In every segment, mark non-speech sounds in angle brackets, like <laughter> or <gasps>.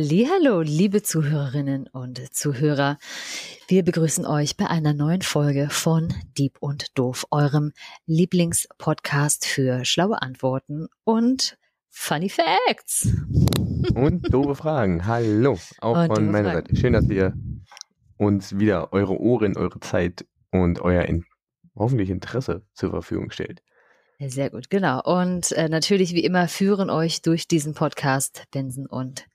Hallo, liebe Zuhörerinnen und Zuhörer. Wir begrüßen euch bei einer neuen Folge von Dieb und Doof, eurem Lieblingspodcast für schlaue Antworten und Funny Facts. Und doofe Fragen. Hallo, auch und von meiner Seite. Schön, dass ihr uns wieder eure Ohren, eure Zeit und euer in hoffentlich Interesse zur Verfügung stellt. Sehr gut, genau. Und äh, natürlich wie immer führen euch durch diesen Podcast Benson und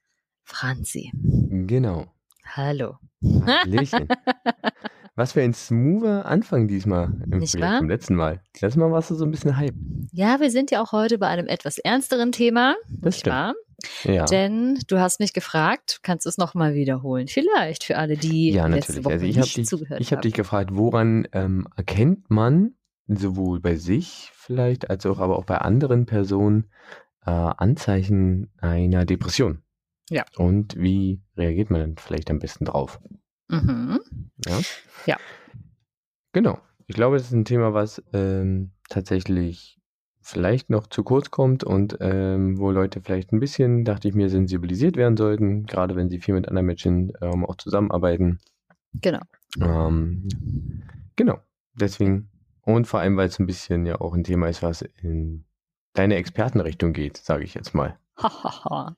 Franzi. Genau. Hallo. Hallöchen. <laughs> Was für ein smoother Anfang diesmal im Nicht wahr? zum letzten Mal. Letztes Mal warst du so ein bisschen hype. Ja, wir sind ja auch heute bei einem etwas ernsteren Thema. Das nicht wahr? Ja. Denn du hast mich gefragt, kannst du es nochmal wiederholen? Vielleicht für alle, die ja, letzte natürlich. Woche Also ich habe nicht dich, zugehört ich hab haben. dich gefragt, woran ähm, erkennt man sowohl bei sich vielleicht als auch aber auch bei anderen Personen äh, Anzeichen einer Depression? Ja. Und wie reagiert man dann vielleicht am besten drauf? Mhm. Ja. Ja. Genau. Ich glaube, das ist ein Thema, was ähm, tatsächlich vielleicht noch zu kurz kommt und ähm, wo Leute vielleicht ein bisschen, dachte ich mir, sensibilisiert werden sollten, gerade wenn sie viel mit anderen Menschen ähm, auch zusammenarbeiten. Genau. Ähm, genau. Deswegen. Und vor allem, weil es ein bisschen ja auch ein Thema ist, was in deine Expertenrichtung geht, sage ich jetzt mal. <laughs>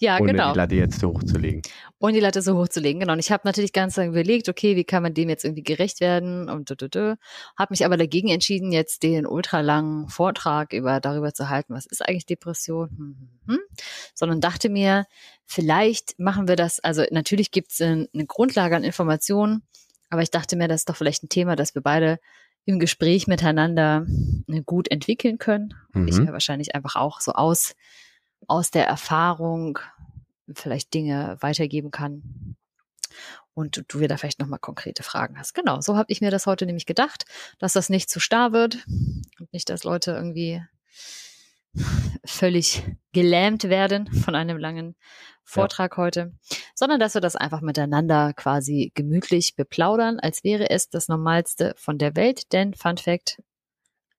ja, ohne genau. die Latte jetzt so hochzulegen. Und die Latte so hochzulegen, genau. Und ich habe natürlich ganz lange überlegt, okay, wie kann man dem jetzt irgendwie gerecht werden und habe mich aber dagegen entschieden, jetzt den ultralangen Vortrag über darüber zu halten, was ist eigentlich Depression, hm, hm, hm. sondern dachte mir, vielleicht machen wir das. Also natürlich gibt es eine Grundlage an Informationen, aber ich dachte mir, das ist doch vielleicht ein Thema, das wir beide im Gespräch miteinander äh, gut entwickeln können. Mhm. Ich ja wahrscheinlich einfach auch so aus aus der Erfahrung vielleicht Dinge weitergeben kann und du wieder vielleicht nochmal konkrete Fragen hast. Genau, so habe ich mir das heute nämlich gedacht, dass das nicht zu starr wird und nicht, dass Leute irgendwie völlig gelähmt werden von einem langen Vortrag ja. heute, sondern dass wir das einfach miteinander quasi gemütlich beplaudern, als wäre es das Normalste von der Welt. Denn Fun Fact,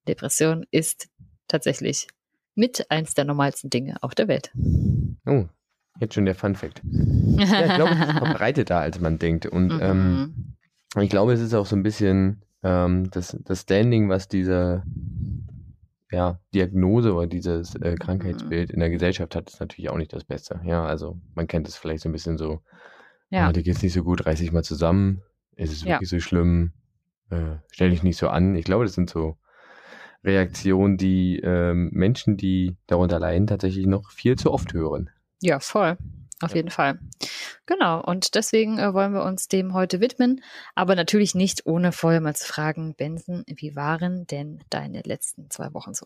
Depression ist tatsächlich mit eins der normalsten Dinge auf der Welt. Oh, jetzt schon der Fun Fact. ja, ich glaube, es ist verbreiteter, als man denkt. Und Mhm. ähm, ich glaube, es ist auch so ein bisschen ähm, das, das Standing, was diese ja, Diagnose oder dieses äh, Krankheitsbild in der Gesellschaft hat, ist natürlich auch nicht das Beste. Ja, also man kennt es vielleicht so ein bisschen so, Ja. ah, dir geht's nicht so gut, reiß dich mal zusammen, ist es Ja. wirklich so schlimm, äh, stell dich nicht so an. Ich glaube, das sind so Reaktionen, die ähm, Menschen, die darunter leiden, tatsächlich noch viel zu oft hören. Ja, voll. Auf Ja. jeden Fall. Genau. Und deswegen äh, wollen wir uns dem heute widmen. Aber natürlich nicht ohne vorher mal zu fragen, Benson, wie waren denn deine letzten zwei Wochen so?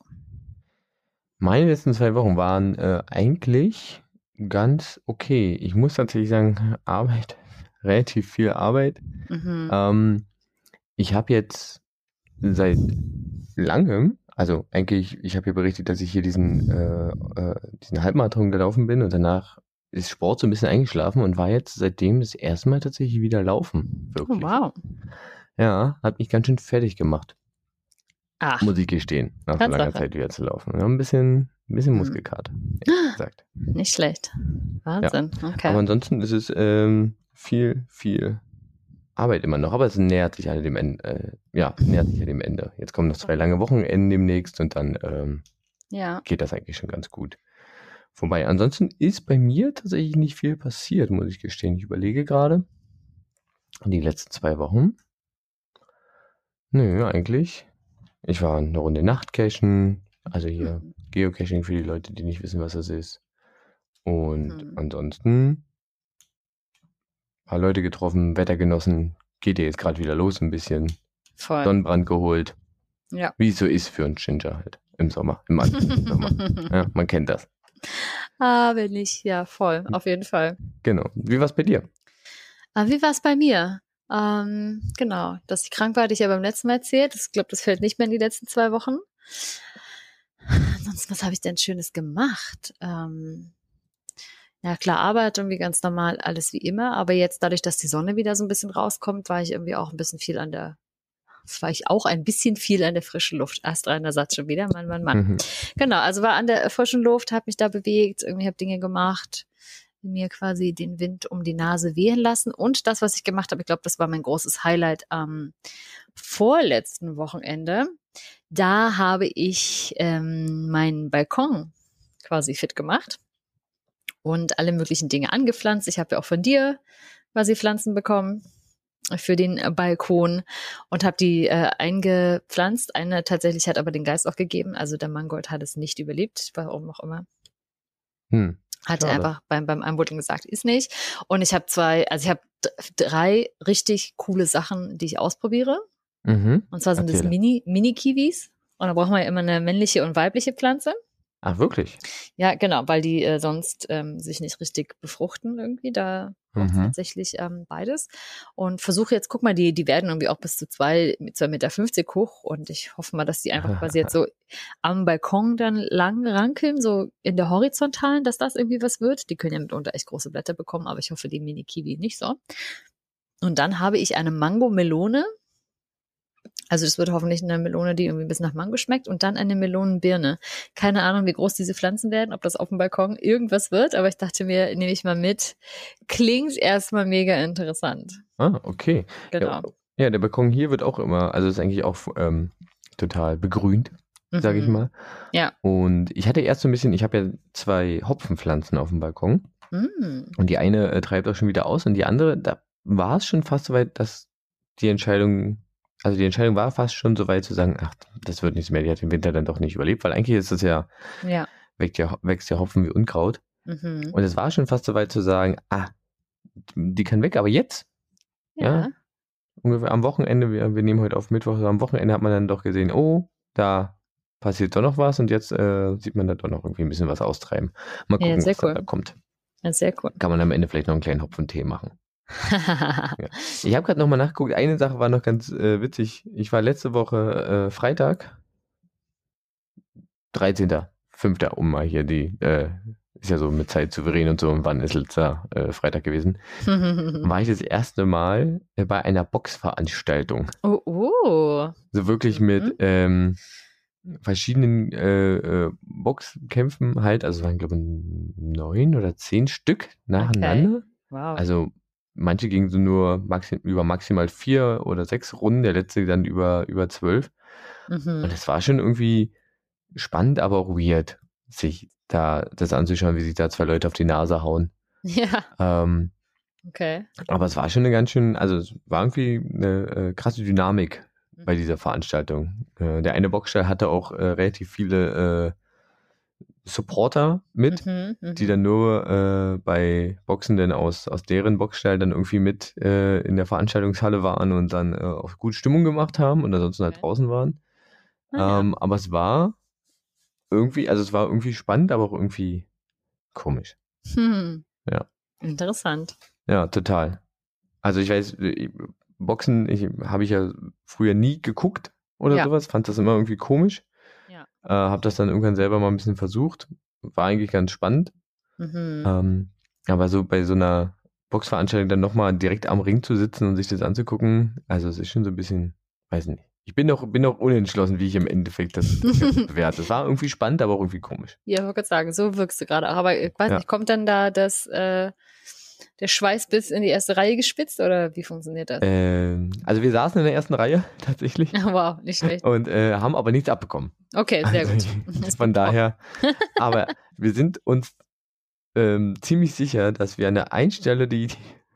Meine letzten zwei Wochen waren äh, eigentlich ganz okay. Ich muss tatsächlich sagen, <laughs> Arbeit, <laughs> relativ viel Arbeit. Mhm. Ähm, ich habe jetzt seit langem, also eigentlich, ich habe hier berichtet, dass ich hier diesen, äh, äh, diesen Halbmarathon gelaufen bin und danach ist Sport so ein bisschen eingeschlafen und war jetzt seitdem das erste Mal tatsächlich wieder laufen. Oh, Wirklich. wow. Ja, hat mich ganz schön fertig gemacht, Ach, muss ich gestehen, nach so langer. Zeit wieder zu laufen. Ja, ein bisschen, ein bisschen Hm. Muskelkater, <gasps> gesagt. nicht schlecht. Wahnsinn. Okay. Aber ansonsten ist es ähm, viel, viel Arbeit immer noch. Aber es nähert sich halt dem Ende. Äh, ja, nähert sich ja dem Ende. Jetzt kommen noch zwei lange Wochenenden demnächst und dann ähm, ja. geht das eigentlich schon ganz gut. Wobei, ansonsten ist bei mir tatsächlich nicht viel passiert, muss ich gestehen. Ich überlege gerade. Die letzten zwei Wochen. Nö, eigentlich. Ich war eine Runde Nachtcachen. Also hier Mhm. Geocaching für die Leute, die nicht wissen, was das ist. Und Mhm. ansonsten paar Leute getroffen, Wetter genossen. Geht ja jetzt gerade wieder los ein bisschen. Voll. Sonnenbrand geholt. Ja. Wie es so ist für einen Ginger halt. Im Sommer. Im Anfang <laughs> Sommer. Ja, man kennt das. ah, wenn nicht. Ja, voll. Auf jeden Fall. Genau. Wie war's bei dir? Aber wie war es bei mir? Ähm, genau, dass ich krank war, hatte ich ja beim letzten Mal erzählt. Ich glaube, das fällt nicht mehr in die letzten zwei Wochen. Ansonsten, was habe ich denn Schönes gemacht? Ähm, ja, klar, Arbeit irgendwie ganz normal, alles wie immer. Aber jetzt, dadurch, dass die Sonne wieder so ein bisschen rauskommt, war ich irgendwie auch ein bisschen viel an der, war ich auch ein bisschen viel an der frischen Luft. Erst reiner Satz schon wieder, Mann, Mann, Mann. Mhm. Genau, also war an der frischen Luft, habe mich da bewegt, irgendwie habe Dinge gemacht. mir quasi den Wind um die Nase wehen lassen. Und das, was ich gemacht habe, ich glaube, das war mein großes Highlight am vorletzten Wochenende. Da habe ich ähm, meinen Balkon quasi fit gemacht und alle möglichen Dinge angepflanzt. Ich habe ja auch von dir quasi Pflanzen bekommen für den Balkon und habe die äh, eingepflanzt. Eine tatsächlich hat aber den Geist auch gegeben. Also der Mangold hat es nicht überlebt, warum auch immer. Hm. Hat er einfach beim, beim Einbuddeln gesagt, ist nicht. Und ich habe zwei, also ich habe drei richtig coole Sachen, die ich ausprobiere. Mhm. Und zwar sind Erzähle. das Mini, Mini-Kiwis. Und da brauchen wir ja immer eine männliche und weibliche Pflanze. Ach, wirklich? Ja, genau, weil die äh, sonst ähm, sich nicht richtig befruchten irgendwie. Da mhm. tatsächlich ähm, beides. Und versuche jetzt, guck mal, die, die werden irgendwie auch bis zu zwei, zwei Meter fünfzig hoch. Und ich hoffe mal, dass die einfach quasi jetzt <laughs> so am Balkon dann lang rankeln, so in der Horizontalen, dass das irgendwie was wird. Die können ja mitunter echt große Blätter bekommen, aber ich hoffe, die Mini-Kiwi nicht so. Und dann habe ich eine Mango-Melone also das wird hoffentlich eine Melone, die irgendwie ein bisschen nach Mango schmeckt und dann eine Melonenbirne. Keine Ahnung, wie groß diese Pflanzen werden, ob das auf dem Balkon irgendwas wird, aber ich dachte mir, nehme ich mal mit. Klingt erstmal mega interessant. Ah, okay. Genau. Ja, ja, der Balkon hier wird auch immer, also ist eigentlich auch ähm, total begrünt, mhm. sage ich mal. Ja. Und ich hatte erst so ein bisschen, ich habe ja zwei Hopfenpflanzen auf dem Balkon. Mhm. Und die eine äh, treibt auch schon wieder aus und die andere, da war es schon fast so weit, dass die Entscheidung also die Entscheidung war fast schon so weit zu sagen, ach, das wird nichts mehr, die hat den Winter dann doch nicht überlebt, weil eigentlich ist das ja, ja. Wächst, ja wächst ja Hopfen wie Unkraut. Mhm. Und es war schon fast so weit zu sagen, ah, die kann weg, aber jetzt, ja, ja ungefähr am Wochenende, wir, wir nehmen heute auf Mittwoch, am Wochenende hat man dann doch gesehen, oh, da passiert doch noch was und jetzt äh, sieht man da doch noch irgendwie ein bisschen was austreiben. Mal gucken, ja, was cool. da kommt. Ja, sehr cool. Kann man am Ende vielleicht noch einen kleinen Hopfentee machen ja. Ich habe gerade nochmal nachgeguckt. Eine Sache war noch ganz äh, witzig. Ich war letzte Woche äh, Freitag, 13.05. um mal hier die, äh, ist ja so mit Zeit souverän und so, und wann ist letzter äh, Freitag gewesen, <laughs> war ich das erste Mal äh, bei einer Boxveranstaltung. Oh, oh. So wirklich mit mhm. ähm, verschiedenen äh, Boxkämpfen halt, also waren glaube ich neun oder zehn Stück nacheinander. Okay. Wow. Also manche gingen so nur maxim, über maximal vier oder sechs Runden, der letzte dann über, über zwölf. Mhm. Und es war schon irgendwie spannend, aber auch weird, sich da das anzuschauen, wie sich da zwei Leute auf die Nase hauen. <laughs> Ja. Ähm, okay. Aber es war schon eine ganz schön, also es war irgendwie eine äh, krasse Dynamik bei mhm. dieser Veranstaltung. Äh, der eine Boxstall hatte auch äh, relativ viele äh, Supporter mit, mhm, die mhm. dann nur äh, bei Boxenden aus, aus deren Boxstall dann irgendwie mit äh, in der Veranstaltungshalle waren und dann äh, auch gut Stimmung gemacht haben und ansonsten halt draußen waren. Ah, ähm, ja. Aber es war irgendwie, also es war irgendwie spannend, aber auch irgendwie komisch. Hm. Ja. Interessant. Ja, total. Also ich weiß, äh, Boxen habe ich ja früher nie geguckt oder ja. sowas, fand das immer irgendwie komisch. Äh, habe das dann irgendwann selber mal ein bisschen versucht. War eigentlich ganz spannend. Mhm. Ähm, aber so bei so einer Boxveranstaltung dann nochmal direkt am Ring zu sitzen und sich das anzugucken, also es ist schon so ein bisschen, weiß nicht. Ich bin noch, bin noch unentschlossen, wie ich im Endeffekt das <laughs> bewerte. Es war irgendwie spannend, aber auch irgendwie komisch. Ja, ich wollte gerade sagen, so wirkst du gerade. Aber ich weiß ja. nicht, kommt dann da das äh, der Schweiß bis in die erste Reihe gespitzt oder wie funktioniert das? Ähm, also wir saßen in der ersten Reihe <laughs> tatsächlich. <laughs> wow, nicht schlecht. Und äh, haben aber nichts abbekommen. Okay, sehr also, gut. <laughs> Von daher, aber wir sind uns ähm, ziemlich sicher, dass wir an der einen Stelle die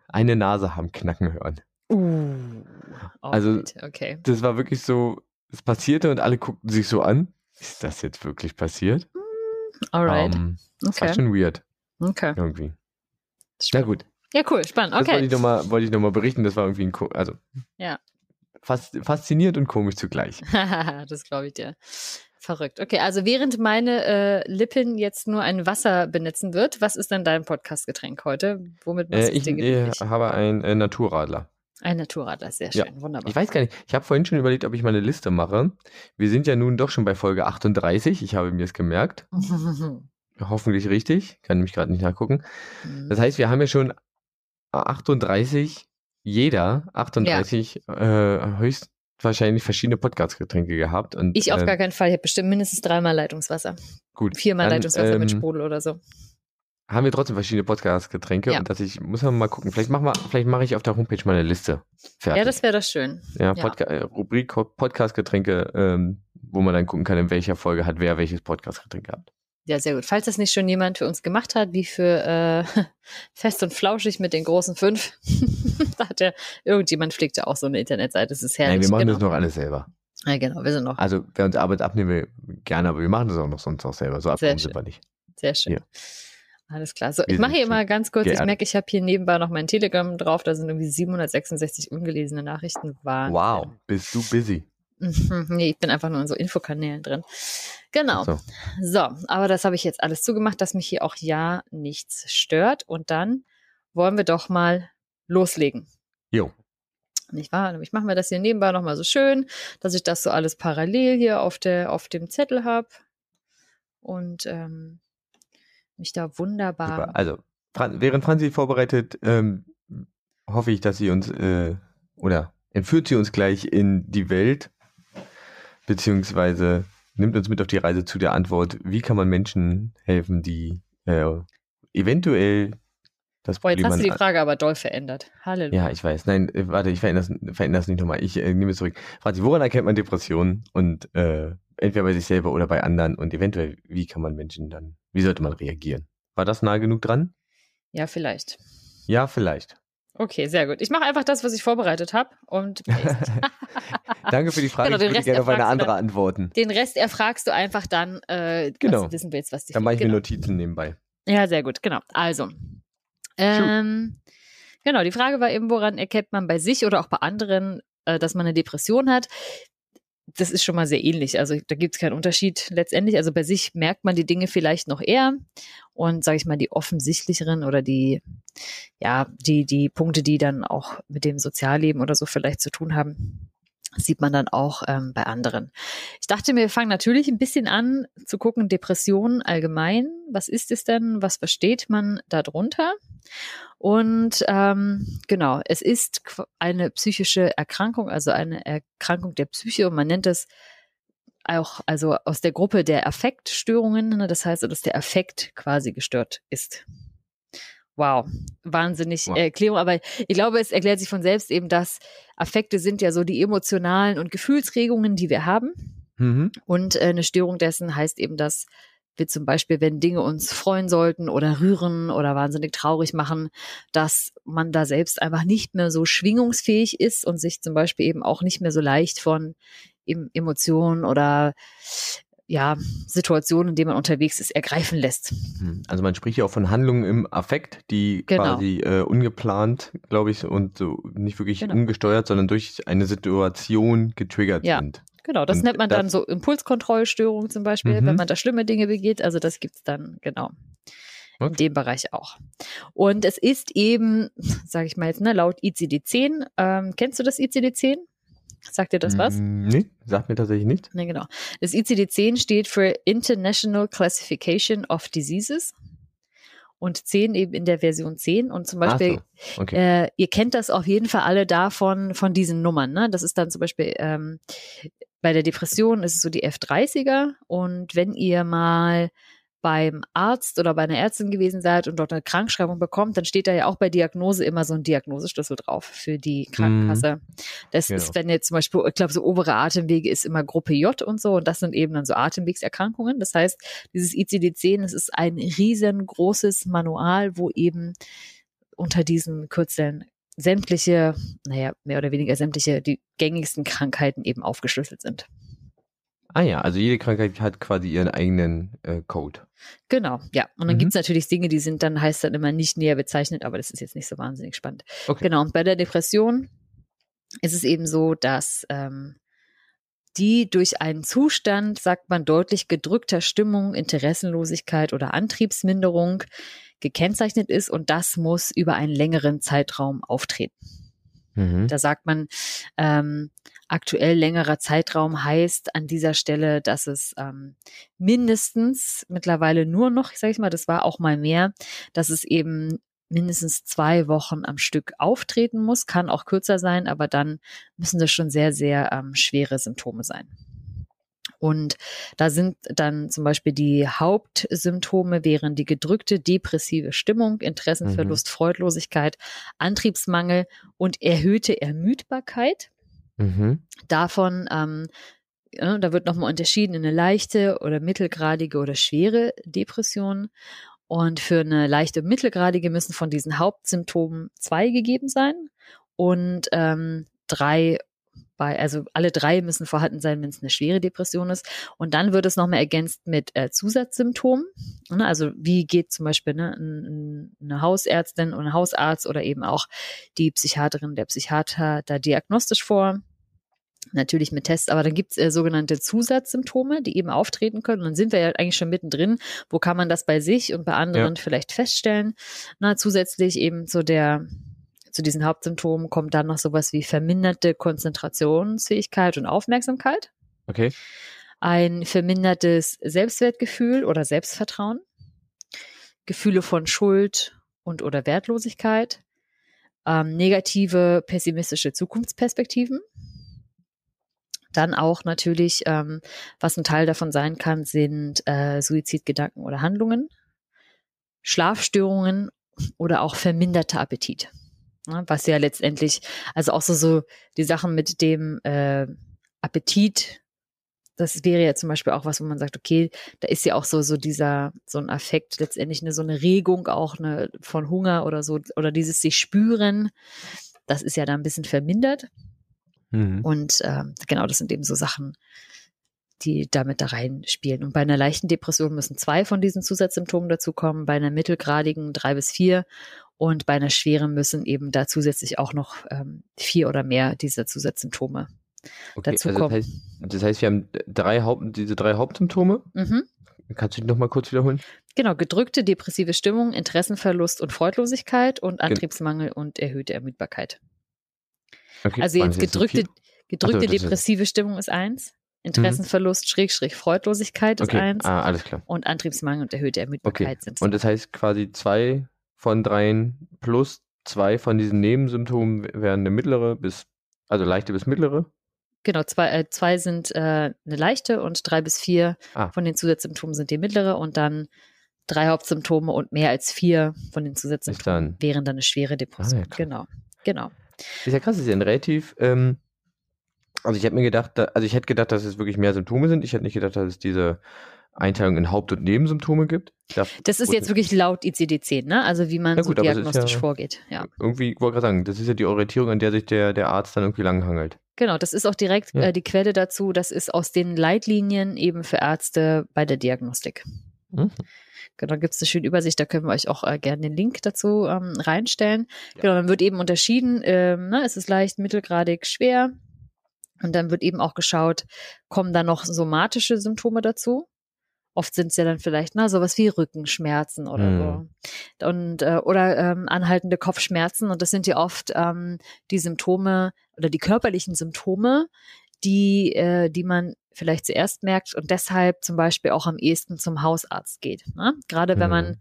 eine Nase haben knacken hören. Uh, oh, also okay. das war wirklich so, es passierte und alle guckten sich so an. Ist das jetzt wirklich passiert? Alright. Um, okay. War schon weird. Okay. Irgendwie. Na gut. Ja, cool, spannend. Okay. Das wollte ich nochmal wollte ich noch mal berichten, das war irgendwie ein, Ko also. Ja. Fast, faszinierend und komisch zugleich. <laughs> das glaube ich dir. Verrückt. Okay, also während meine äh, Lippen jetzt nur ein Wasser benetzen wird, was ist denn dein Podcastgetränk heute? Womit äh, ich, ich äh, habe ein äh, Naturradler. Ein Naturradler, sehr schön, ja. wunderbar. Ich weiß gar nicht, ich habe vorhin schon überlegt, ob ich mal eine Liste mache. Wir sind ja nun doch schon bei Folge 38, ich habe mir es gemerkt. <laughs> Hoffentlich richtig, kann nämlich gerade nicht nachgucken. Mhm. Das heißt, wir haben ja schon 38, jeder 38 ja. äh, höchstwahrscheinlich verschiedene Podcast-Getränke gehabt. Und, ich auf äh, gar keinen Fall. Ich habe bestimmt mindestens dreimal Leitungswasser. Gut. Viermal dann, Leitungswasser ähm, mit Sprudel oder so. haben wir trotzdem verschiedene Podcast-Getränke Ja. und dass ich, muss man mal gucken, vielleicht machen wir, vielleicht mache ich auf der Homepage mal eine Liste. Fertig. Ja, das wäre das schön. ja, ja. Podca äh, Rubrik Podcast-Getränke, ähm, wo man dann gucken kann, in welcher Folge hat wer welches Podcast-Getränk gehabt. Ja, sehr gut. Falls das nicht schon jemand für uns gemacht hat, wie für äh, <laughs> Fest und Flauschig mit den großen fünf, <laughs> da hat ja irgendjemand pflegt ja auch so eine Internetseite. Das ist herrlich. Nein, wir machen genau. das noch alles selber. Ja, genau, wir sind noch Also, wer uns Arbeit abnehmen will, gerne, aber wir machen das auch noch sonst auch selber. So abgehoben sind wir nicht. sehr schön. Ja. Alles klar. So, ich mache hier mal ganz kurz, ich geehrt. merke, ich habe hier nebenbei noch mein Telegram drauf, da sind irgendwie 766 ungelesene Nachrichten. Wahnsinn. Wow, bist du busy. <laughs> Nee, ich bin einfach nur in so Infokanälen drin. Genau. So. So, aber das habe ich jetzt alles zugemacht, dass mich hier auch ja nichts stört. Und dann wollen wir doch mal loslegen. Jo. Nicht wahr? Nämlich machen wir das hier nebenbei nochmal so schön, dass ich das so alles parallel hier auf, der, auf dem Zettel habe. Und ähm, mich da wunderbar. Super. Also, Fran während Franzi vorbereitet, ähm, hoffe ich, dass sie uns äh, oder entführt sie uns gleich in die Welt, beziehungsweise nimmt uns mit auf die Reise zu der Antwort, wie kann man Menschen helfen, die äh, eventuell das Boah, jetzt Problem hast du die Frage aber doll verändert. Halleluja. Ja, ich weiß. Nein, äh, warte, ich verändere das, verändere das nicht nochmal. Ich äh, nehme es zurück. Franzi, woran erkennt man Depressionen? Und äh, entweder bei sich selber oder bei anderen und eventuell, wie kann man Menschen dann, wie sollte man reagieren? War das nah genug dran? ja, vielleicht. Ja, vielleicht. Okay, sehr gut. Ich mache einfach das, was ich vorbereitet habe und <laughs> <laughs> Danke für die Frage. Genau, ich würde gerne auf eine andere dann. antworten. den Rest erfragst du einfach dann, äh, Genau. was du wissen willst, was dich Dann mache ich genau. mir Notizen nebenbei. Ja, sehr gut, genau. Also, ähm, genau, die Frage war eben, woran erkennt man bei sich oder auch bei anderen, äh, dass man eine Depression hat? Das ist schon mal sehr ähnlich. Also da gibt es keinen Unterschied letztendlich. Also bei sich merkt man die Dinge vielleicht noch eher. Und sage ich mal, die offensichtlicheren oder die, ja, die, die Punkte, die dann auch mit dem Sozialleben oder so vielleicht zu tun haben, sieht man dann auch ähm, bei anderen. Ich dachte mir, wir fangen natürlich ein bisschen an zu gucken, Depressionen allgemein. Was ist es denn? Was versteht man darunter? Und ähm, genau, es ist eine psychische Erkrankung, also eine Erkrankung der Psyche und man nennt es auch also aus der Gruppe der Affektstörungen. Ne? Das heißt, dass der Affekt quasi gestört ist. Wow, wahnsinnig Wow. Erklärung, aber ich glaube, es erklärt sich von selbst eben, dass Affekte sind ja so die emotionalen und Gefühlsregungen, die wir haben. Mhm. Und äh, eine Störung dessen heißt eben, dass wir zum Beispiel, wenn Dinge uns freuen sollten oder rühren oder wahnsinnig traurig machen, dass man da selbst einfach nicht mehr so schwingungsfähig ist und sich zum Beispiel eben auch nicht mehr so leicht von Emotionen oder ja, Situationen, in denen man unterwegs ist, ergreifen lässt. Hm. Also man spricht ja auch von Handlungen im Affekt, die Genau. quasi äh, ungeplant, glaube ich, und so nicht wirklich Genau. ungesteuert, sondern durch eine Situation getriggert Ja. sind. Genau, das Und nennt man dann das- so Impulskontrollstörung zum Beispiel, Mhm. wenn man da schlimme Dinge begeht. Also das gibt's dann genau in Okay. dem Bereich auch. Und es ist eben, sage ich mal jetzt, ne, laut ICD-10, ähm, kennst du das ICD-10? Sagt dir das was? Mm, Nee, sagt mir tatsächlich nicht. Ne, genau. Das ICD-10 steht für International Classification of Diseases und 10 eben in der Version 10 und zum Beispiel so. Okay. äh, ihr kennt das auf jeden Fall alle davon, von diesen Nummern. Ne? Das ist dann zum Beispiel ähm, bei der Depression ist es so die F30er. Und wenn ihr mal beim Arzt oder bei einer Ärztin gewesen seid und dort eine Krankschreibung bekommt, dann steht da ja auch bei Diagnose immer so ein Diagnoseschlüssel drauf für die Krankenkasse. Das Genau. ist, wenn jetzt zum Beispiel, ich glaube, so obere Atemwege ist immer Gruppe J und so, und das sind eben dann so Atemwegserkrankungen. Das heißt, dieses ICD-10, das ist ein riesengroßes Manual, wo eben unter diesen Kürzeln sämtliche, naja, mehr oder weniger sämtliche, die gängigsten Krankheiten eben aufgeschlüsselt sind. Ah ja, also jede Krankheit hat quasi ihren eigenen äh, Code. Genau, ja. Und dann Mhm. gibt's natürlich Dinge, die sind dann, heißt dann immer nicht näher bezeichnet, aber das ist jetzt nicht so wahnsinnig spannend. Okay. Genau, und bei der Depression ist es eben so, dass ähm, die durch einen Zustand, sagt man, deutlich gedrückter Stimmung, Interessenlosigkeit oder Antriebsminderung gekennzeichnet ist und das muss über einen längeren Zeitraum auftreten. Mhm. Da sagt man, ähm, aktuell längerer Zeitraum heißt an dieser Stelle, dass es ähm, mindestens mittlerweile nur noch, sage ich mal, das war auch mal mehr, dass es eben mindestens zwei Wochen am Stück auftreten muss, kann auch kürzer sein, aber dann müssen das schon sehr, sehr ähm, schwere Symptome sein. Und da sind dann zum Beispiel die Hauptsymptome wären die gedrückte depressive Stimmung, Interessenverlust, mhm. Freudlosigkeit, Antriebsmangel und erhöhte Ermüdbarkeit. Mhm. Davon, ähm, ja, da wird nochmal unterschieden in eine leichte oder mittelgradige oder schwere Depression. Und für eine leichte und mittelgradige müssen von diesen Hauptsymptomen zwei gegeben sein und ähm, drei bei, also alle drei müssen vorhanden sein, wenn es eine schwere Depression ist. Und dann wird es nochmal ergänzt mit äh, Zusatzsymptomen. Ne? Also wie geht zum Beispiel ne, eine Hausärztin oder ein Hausarzt oder eben auch die Psychiaterin, der Psychiater da diagnostisch vor. Natürlich mit Tests, aber dann gibt es äh, sogenannte Zusatzsymptome, die eben auftreten können. Und dann sind wir ja eigentlich schon mittendrin. Wo kann man das bei sich und bei anderen ja. vielleicht feststellen? Na, zusätzlich eben zu der zu diesen Hauptsymptomen kommt dann noch sowas wie verminderte Konzentrationsfähigkeit und Aufmerksamkeit. Okay. Ein vermindertes Selbstwertgefühl oder Selbstvertrauen. Gefühle von Schuld und oder Wertlosigkeit. Ähm, negative pessimistische Zukunftsperspektiven. Dann auch natürlich, ähm, was ein Teil davon sein kann, sind äh, Suizidgedanken oder Handlungen, Schlafstörungen oder auch verminderter Appetit. Ne, was ja letztendlich, also auch so, so die Sachen mit dem äh, Appetit, das wäre ja zum Beispiel auch was, wo man sagt, okay, da ist ja auch so, so dieser, so ein Affekt, letztendlich eine, so eine Regung auch eine, von Hunger oder so, oder dieses sich spüren, das ist ja da ein bisschen vermindert. Mhm. Und äh, genau, das sind eben so Sachen, die damit da reinspielen. Und bei einer leichten Depression müssen zwei von diesen Zusatzsymptomen dazukommen, bei einer mittelgradigen drei bis vier und bei einer schweren müssen eben da zusätzlich auch noch ähm, vier oder mehr dieser Zusatzsymptome okay, dazu kommen. Also das, heißt, das heißt, wir haben drei Haupt, diese drei Hauptsymptome. Mhm. Kannst du die nochmal kurz wiederholen? Genau, gedrückte depressive Stimmung, Interessenverlust und Freudlosigkeit und Antriebsmangel und erhöhte Ermüdbarkeit. Okay, also jetzt gedrückte, so gedrückte so, depressive ist Stimmung ist eins, Interessenverlust, mhm. Schrägstrich, Freudlosigkeit ist okay. eins. Ah, alles klar. Und Antriebsmangel und erhöhte Ermüdbarkeit okay. sind zwei. Und das heißt quasi zwei von dreien plus zwei von diesen Nebensymptomen wären eine mittlere bis, also leichte bis mittlere. Genau, zwei, äh, zwei sind äh, eine leichte und drei bis vier ah. von den Zusatzsymptomen sind die mittlere und dann drei Hauptsymptome und mehr als vier von den Zusatzsymptomen dann, wären dann eine schwere Depression. Ah, ja, genau, genau. Ist ja krass, ist ja ein relativ, ähm, also ich hätte mir gedacht, da, also ich hätte gedacht, dass es wirklich mehr Symptome sind. Ich hätte nicht gedacht, dass es diese Einteilung in Haupt- und Nebensymptome gibt. Da das ist jetzt wirklich laut ICD-10, ne? Also wie man gut, so diagnostisch ja, vorgeht. Ja. Irgendwie, ich wollte gerade sagen, das ist ja die Orientierung, an der sich der, der Arzt dann irgendwie langhangelt. Genau, das ist auch direkt ja. äh, die Quelle dazu. Das ist aus den Leitlinien eben für Ärzte bei der Diagnostik. Mhm. Genau, gibt es eine schöne Übersicht, da können wir euch auch äh, gerne den Link dazu ähm, reinstellen. Ja. Genau, dann wird eben unterschieden, ähm, ne, ist es leicht, mittelgradig, schwer. Und dann wird eben auch geschaut, kommen da noch somatische Symptome dazu? Oft sind es ja dann vielleicht na, sowas wie Rückenschmerzen oder mhm. so. Und, äh, oder ähm, anhaltende Kopfschmerzen. Und das sind ja oft ähm, die Symptome oder die körperlichen Symptome, die, äh, die man vielleicht zuerst merkt und deshalb zum Beispiel auch am ehesten zum Hausarzt geht. Ne? Gerade wenn man mhm.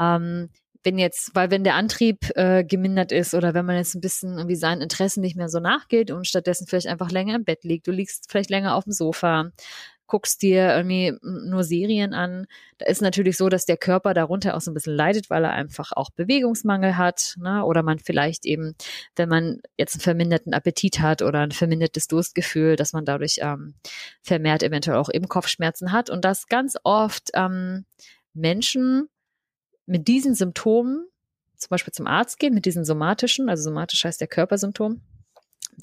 ähm, wenn jetzt, weil wenn der Antrieb äh, gemindert ist oder wenn man jetzt ein bisschen irgendwie seinen Interessen nicht mehr so nachgeht und stattdessen vielleicht einfach länger im Bett liegt, du liegst vielleicht länger auf dem Sofa, guckst dir irgendwie nur Serien an, da ist natürlich so, dass der Körper darunter auch so ein bisschen leidet, weil er einfach auch Bewegungsmangel hat, ne? oder man vielleicht eben, wenn man jetzt einen verminderten Appetit hat oder ein vermindertes Durstgefühl, dass man dadurch ähm, vermehrt eventuell auch eben Kopfschmerzen hat und dass ganz oft ähm, Menschen mit diesen Symptomen zum Beispiel zum Arzt gehen, mit diesen somatischen, also somatisch heißt der Körpersymptom,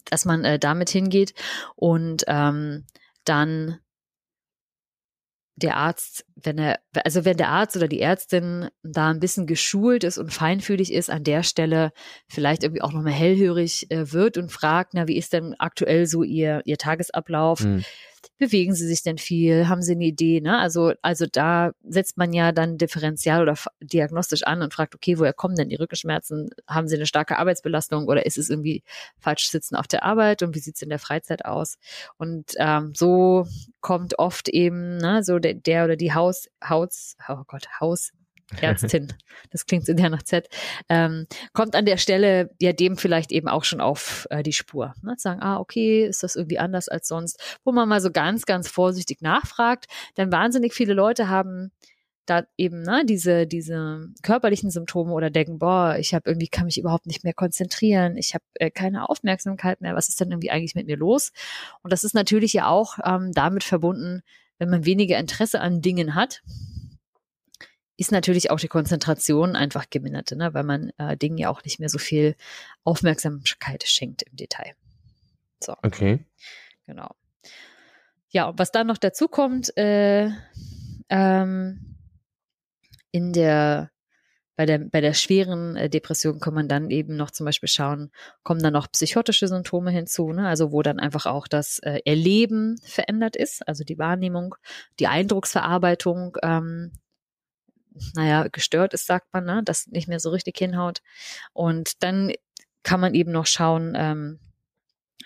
dass man äh, damit hingeht und ähm, dann der Arzt, wenn er, also wenn der Arzt oder die Ärztin da ein bisschen geschult ist und feinfühlig ist, an der Stelle vielleicht irgendwie auch nochmal hellhörig äh, wird und fragt, na, wie ist denn aktuell so ihr, ihr Tagesablauf? Mhm bewegen sie sich denn viel? Haben sie eine Idee? Ne? Also, also da setzt man ja dann differenzial oder diagnostisch an und fragt, okay, woher kommen denn die Rückenschmerzen? Haben sie eine starke Arbeitsbelastung oder ist es irgendwie falsch sitzen auf der Arbeit und wie sieht es in der Freizeit aus? Und ähm, so kommt oft eben ne, so der, der oder die Haus, Haus, oh Gott, Haus Ärztin, das klingt so sehr nach Z, ähm, kommt an der Stelle ja dem vielleicht eben auch schon auf äh, die Spur. Ne? Sagen, ah, okay, ist das irgendwie anders als sonst? Wo man mal so ganz, ganz vorsichtig nachfragt, denn wahnsinnig viele Leute haben da eben ne, diese, diese körperlichen Symptome oder denken, boah, ich habe irgendwie, kann mich überhaupt nicht mehr konzentrieren, ich habe äh, keine Aufmerksamkeit mehr, was ist denn irgendwie eigentlich mit mir los? Und das ist natürlich ja auch ähm, damit verbunden, wenn man weniger Interesse an Dingen hat, ist natürlich auch die Konzentration einfach gemindert, ne? weil man äh, Dingen ja auch nicht mehr so viel Aufmerksamkeit schenkt im Detail. So. Okay. Genau. Ja, und was dann noch dazu kommt, äh, ähm, in der bei der, bei der schweren äh, Depression kann man dann eben noch zum Beispiel schauen, kommen dann noch psychotische Symptome hinzu, ne? also wo dann einfach auch das äh, Erleben verändert ist, also die Wahrnehmung, die Eindrucksverarbeitung, ähm, naja, gestört ist, sagt man, ne? das nicht mehr so richtig hinhaut. Und dann kann man eben noch schauen, ähm,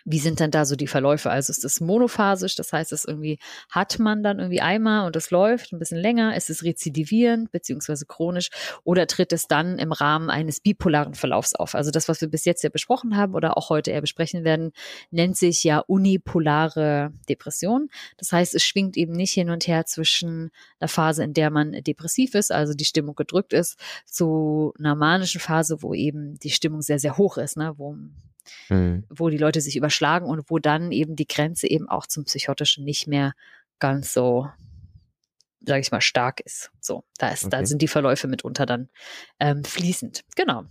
wie sind dann da so die Verläufe? Also ist es monophasisch, das heißt, es irgendwie hat man dann irgendwie einmal und es läuft ein bisschen länger, ist es rezidivierend beziehungsweise chronisch oder tritt es dann im Rahmen eines bipolaren Verlaufs auf? Also das, was wir bis jetzt ja besprochen haben oder auch heute eher besprechen werden, nennt sich ja unipolare Depression. Das heißt, es schwingt eben nicht hin und her zwischen einer Phase, in der man depressiv ist, also die Stimmung gedrückt ist, zu einer manischen Phase, wo eben die Stimmung sehr, sehr hoch ist, ne? wo mhm. wo die Leute sich überschlagen und wo dann eben die Grenze eben auch zum Psychotischen nicht mehr ganz so, sage ich mal, stark ist. So, da ist, okay. da sind die Verläufe mitunter dann ähm, fließend. Genau.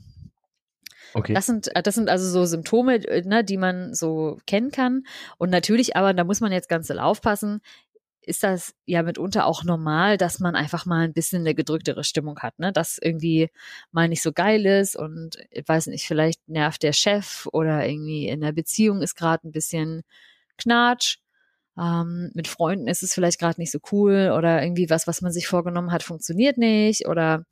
Okay. Das sind, das sind also so Symptome, äh, ne, die man so kennen kann. Und natürlich, aber da muss man jetzt ganz aufpassen ist das ja mitunter auch normal, dass man einfach mal ein bisschen eine gedrücktere Stimmung hat, ne? Dass irgendwie mal nicht so geil ist und ich weiß nicht, vielleicht nervt der Chef oder irgendwie in der Beziehung ist gerade ein bisschen Knatsch. Ähm, mit Freunden ist es vielleicht gerade nicht so cool oder irgendwie was, was man sich vorgenommen hat, funktioniert nicht oder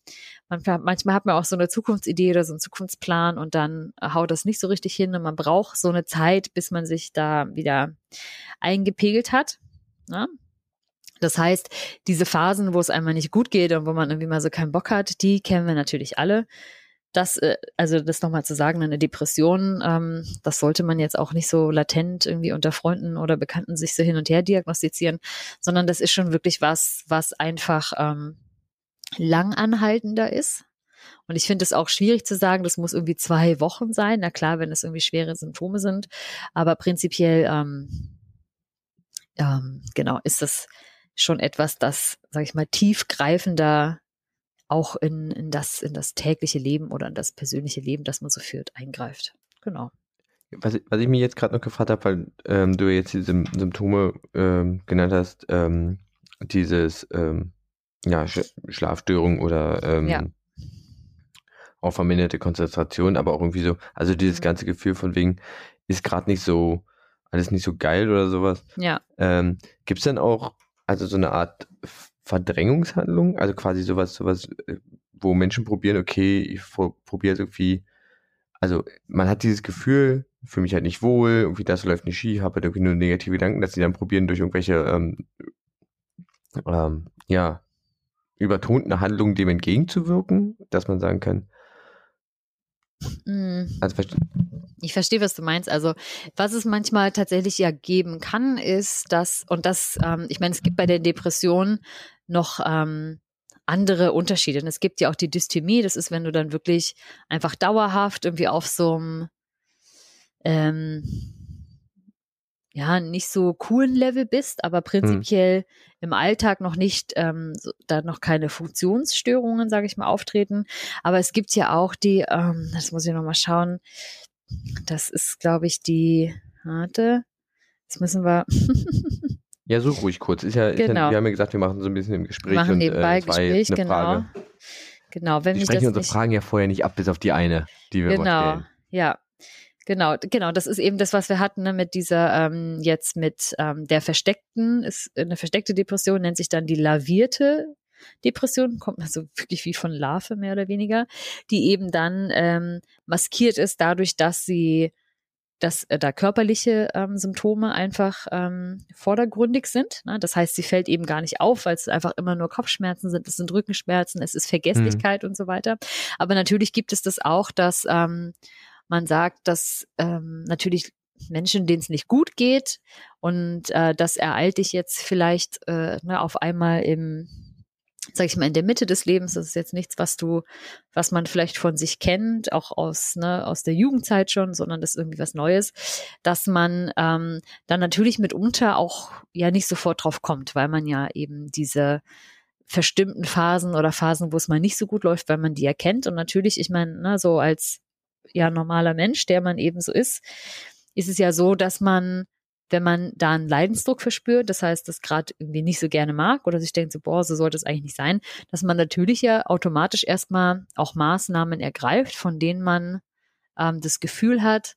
man, manchmal hat man auch so eine Zukunftsidee oder so einen Zukunftsplan und dann haut das nicht so richtig hin und man braucht so eine Zeit, bis man sich da wieder eingepegelt hat. Ne? Das heißt, diese Phasen, wo es einmal nicht gut geht und wo man irgendwie mal so keinen Bock hat, die kennen wir natürlich alle. Das, äh, also das nochmal zu sagen, eine Depression, ähm, das sollte man jetzt auch nicht so latent irgendwie unter Freunden oder Bekannten sich so hin und her diagnostizieren, sondern das ist schon wirklich was, was einfach ähm, langanhaltender ist. Und ich finde es auch schwierig zu sagen, das muss irgendwie zwei Wochen sein. Na klar, wenn es irgendwie schwere Symptome sind, aber prinzipiell ähm, ähm, genau ist das schon etwas, das, sage ich mal, tiefgreifender auch in, in, das, in das tägliche Leben oder in das persönliche Leben, das man so führt, eingreift. Genau. Was, was ich mir jetzt gerade noch gefragt habe, weil ähm, du jetzt diese Symptome ähm, genannt hast, ähm, dieses ähm, ja, Sch Schlafstörung oder ähm, ja. auch verminderte Konzentration, aber auch irgendwie so, also dieses mhm. ganze Gefühl von wegen, ist gerade nicht so, alles nicht so geil oder sowas. Ja. Ähm, Gibt es denn auch also so eine Art Verdrängungshandlung, also quasi sowas, sowas, äh, wo Menschen probieren, okay, ich probiere irgendwie, also man hat dieses Gefühl, fühle mich halt nicht wohl, irgendwie das läuft nicht schief, habe halt irgendwie nur negative Gedanken, dass sie dann probieren, durch irgendwelche, ähm, ähm, ja, übertonten Handlungen dem entgegenzuwirken, dass man sagen kann, Mm. Also, ich verstehe, was du meinst. Also, was es manchmal tatsächlich ja geben kann, ist, dass, und das, ähm, ich meine, es gibt bei der Depression noch ähm, andere Unterschiede. Und es gibt ja auch die Dysthymie, das ist, wenn du dann wirklich einfach dauerhaft irgendwie auf so einem ähm, ja, nicht so coolen Level bist, aber prinzipiell hm. im Alltag noch nicht, ähm, so, da noch keine Funktionsstörungen, sage ich mal, auftreten. Aber es gibt ja auch die, ähm, das muss ich nochmal schauen, das ist, glaube ich, die, warte, jetzt müssen wir. <laughs> ja, such ruhig kurz. Ist ja, ist genau. ja, wir haben ja gesagt, wir machen so ein bisschen im Gespräch. Machen und, nebenbei äh, Gespräch, genau. Frage. Genau, wenn wir sprechen unsere nicht... Fragen ja vorher nicht ab, bis auf die eine, die wir genau. stellen. Ja, Genau, genau, das ist eben das, was wir hatten ne, mit dieser ähm, jetzt mit ähm, der versteckten, ist eine versteckte Depression nennt sich dann die lavierte Depression, kommt also <laughs> wirklich wie von Larve mehr oder weniger, die eben dann ähm, maskiert ist dadurch, dass sie dass äh, da körperliche ähm, Symptome einfach ähm, vordergründig sind. Ne? Das heißt, sie fällt eben gar nicht auf, weil es einfach immer nur Kopfschmerzen sind, es sind Rückenschmerzen, es ist Vergesslichkeit mhm. und so weiter. Aber natürlich gibt es das auch, dass ähm, man sagt, dass ähm, natürlich Menschen, denen es nicht gut geht und äh, das ereilt dich jetzt vielleicht äh, ne, auf einmal im sag ich mal, in der Mitte des Lebens. Das ist jetzt nichts, was du, was man vielleicht von sich kennt, auch aus, ne, aus der Jugendzeit schon, sondern das ist irgendwie was Neues, dass man ähm, dann natürlich mitunter auch ja nicht sofort drauf kommt, weil man ja eben diese verstimmten Phasen oder Phasen, wo es mal nicht so gut läuft, weil man die erkennt. Und natürlich, ich meine, ne, so als ja normaler Mensch, der man eben so ist, ist es ja so, dass man wenn man da einen Leidensdruck verspürt, das heißt, das gerade irgendwie nicht so gerne mag oder sich denkt so, boah, so sollte es eigentlich nicht sein, dass man natürlich ja automatisch erstmal auch Maßnahmen ergreift, von denen man ähm, das Gefühl hat,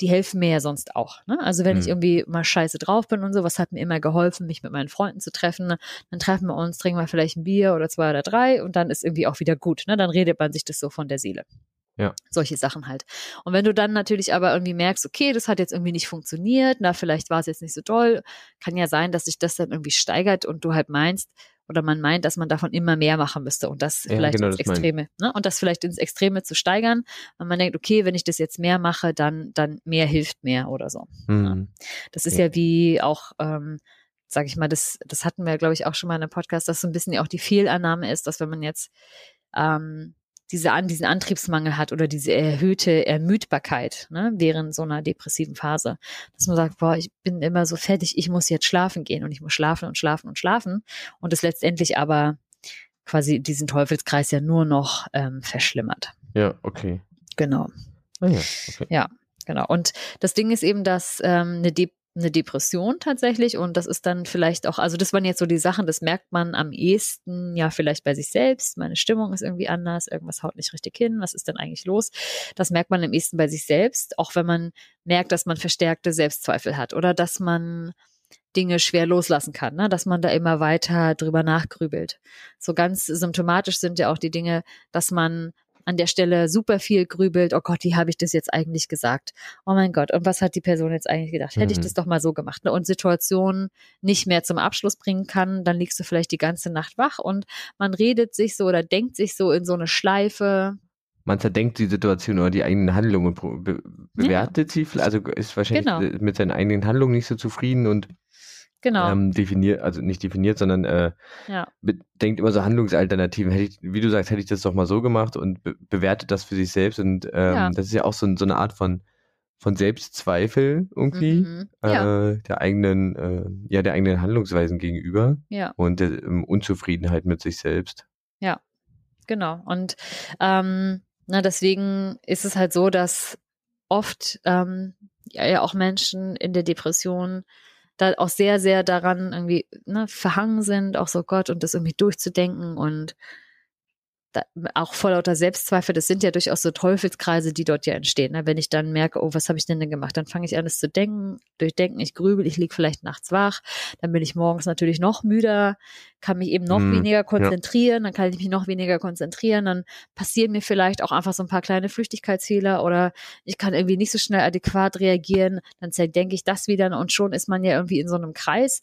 die helfen mir ja sonst auch. Ne? Also wenn mhm. ich irgendwie mal scheiße drauf bin und so, was hat mir immer geholfen, mich mit meinen Freunden zu treffen, dann treffen wir uns, trinken wir vielleicht ein Bier oder zwei oder drei und dann ist irgendwie auch wieder gut. Ne? Dann redet man sich das so von der Seele. Ja. Solche Sachen halt. Und wenn du dann natürlich aber irgendwie merkst, okay, das hat jetzt irgendwie nicht funktioniert, na, vielleicht war es jetzt nicht so toll, kann ja sein, dass sich das dann irgendwie steigert und du halt meinst, oder man meint, dass man davon immer mehr machen müsste und das ja, vielleicht genau, ins Extreme, ne? Und das vielleicht ins Extreme zu steigern, und man denkt, okay, wenn ich das jetzt mehr mache, dann, dann mehr hilft mehr oder so. Mhm. Ja. Das ist ja, ja wie auch, ähm, sag ich mal, das, das hatten wir, glaube ich, auch schon mal in einem Podcast, dass so ein bisschen auch die Fehlannahme ist, dass wenn man jetzt ähm, diese, an, diesen Antriebsmangel hat oder diese erhöhte Ermüdbarkeit ne, während so einer depressiven Phase. Dass man sagt, boah, ich bin immer so fertig, ich muss jetzt schlafen gehen und ich muss schlafen und schlafen und schlafen. Und es letztendlich aber quasi diesen Teufelskreis ja nur noch ähm, verschlimmert. Ja, okay. Genau. Ah, ja, okay. ja, genau. Und das Ding ist eben, dass ähm, eine De eine Depression tatsächlich und das ist dann vielleicht auch, also das waren jetzt so die Sachen, das merkt man am ehesten ja vielleicht bei sich selbst, meine Stimmung ist irgendwie anders, irgendwas haut nicht richtig hin, was ist denn eigentlich los? Das merkt man am ehesten bei sich selbst, auch wenn man merkt, dass man verstärkte Selbstzweifel hat oder dass man Dinge schwer loslassen kann, ne? dass man da immer weiter drüber nachgrübelt. So ganz symptomatisch sind ja auch die Dinge, dass man an der Stelle super viel grübelt, oh Gott, wie habe ich das jetzt eigentlich gesagt? Oh mein Gott, und was hat die Person jetzt eigentlich gedacht? Hätte mhm. ich das doch mal so gemacht ne? und Situationen nicht mehr zum Abschluss bringen kann, dann liegst du vielleicht die ganze Nacht wach und man redet sich so oder denkt sich so in so eine Schleife. Man zerdenkt die Situation oder die eigenen Handlungen, be bewertet ja. sie, also ist wahrscheinlich genau. mit seinen eigenen Handlungen nicht so zufrieden und Genau. Ähm, definiert, also nicht definiert, sondern äh, ja. denkt immer so Handlungsalternativen. Hätte ich, wie du sagst, hätte ich das doch mal so gemacht und be bewertet das für sich selbst. Und ähm, ja. das ist ja auch so, so eine Art von, von Selbstzweifel irgendwie mhm. ja. äh, der eigenen, äh, ja, der eigenen Handlungsweisen gegenüber ja. und der ähm, Unzufriedenheit mit sich selbst. Ja, genau. Und ähm, na, deswegen ist es halt so, dass oft ähm, ja, ja auch Menschen in der Depression da auch sehr, sehr daran irgendwie ne, verhangen sind, auch so Gott und das irgendwie durchzudenken und da, auch vor lauter Selbstzweifel, das sind ja durchaus so Teufelskreise, die dort ja entstehen. Ne? Wenn ich dann merke, oh, was habe ich denn denn gemacht? Dann fange ich an, es zu denken, durchdenken, ich grübel, ich liege vielleicht nachts wach, dann bin ich morgens natürlich noch müder, kann mich eben noch mm, weniger konzentrieren, ja. dann kann ich mich noch weniger konzentrieren, dann passieren mir vielleicht auch einfach so ein paar kleine Flüchtigkeitsfehler oder ich kann irgendwie nicht so schnell adäquat reagieren, dann denke ich das wieder und schon ist man ja irgendwie in so einem Kreis,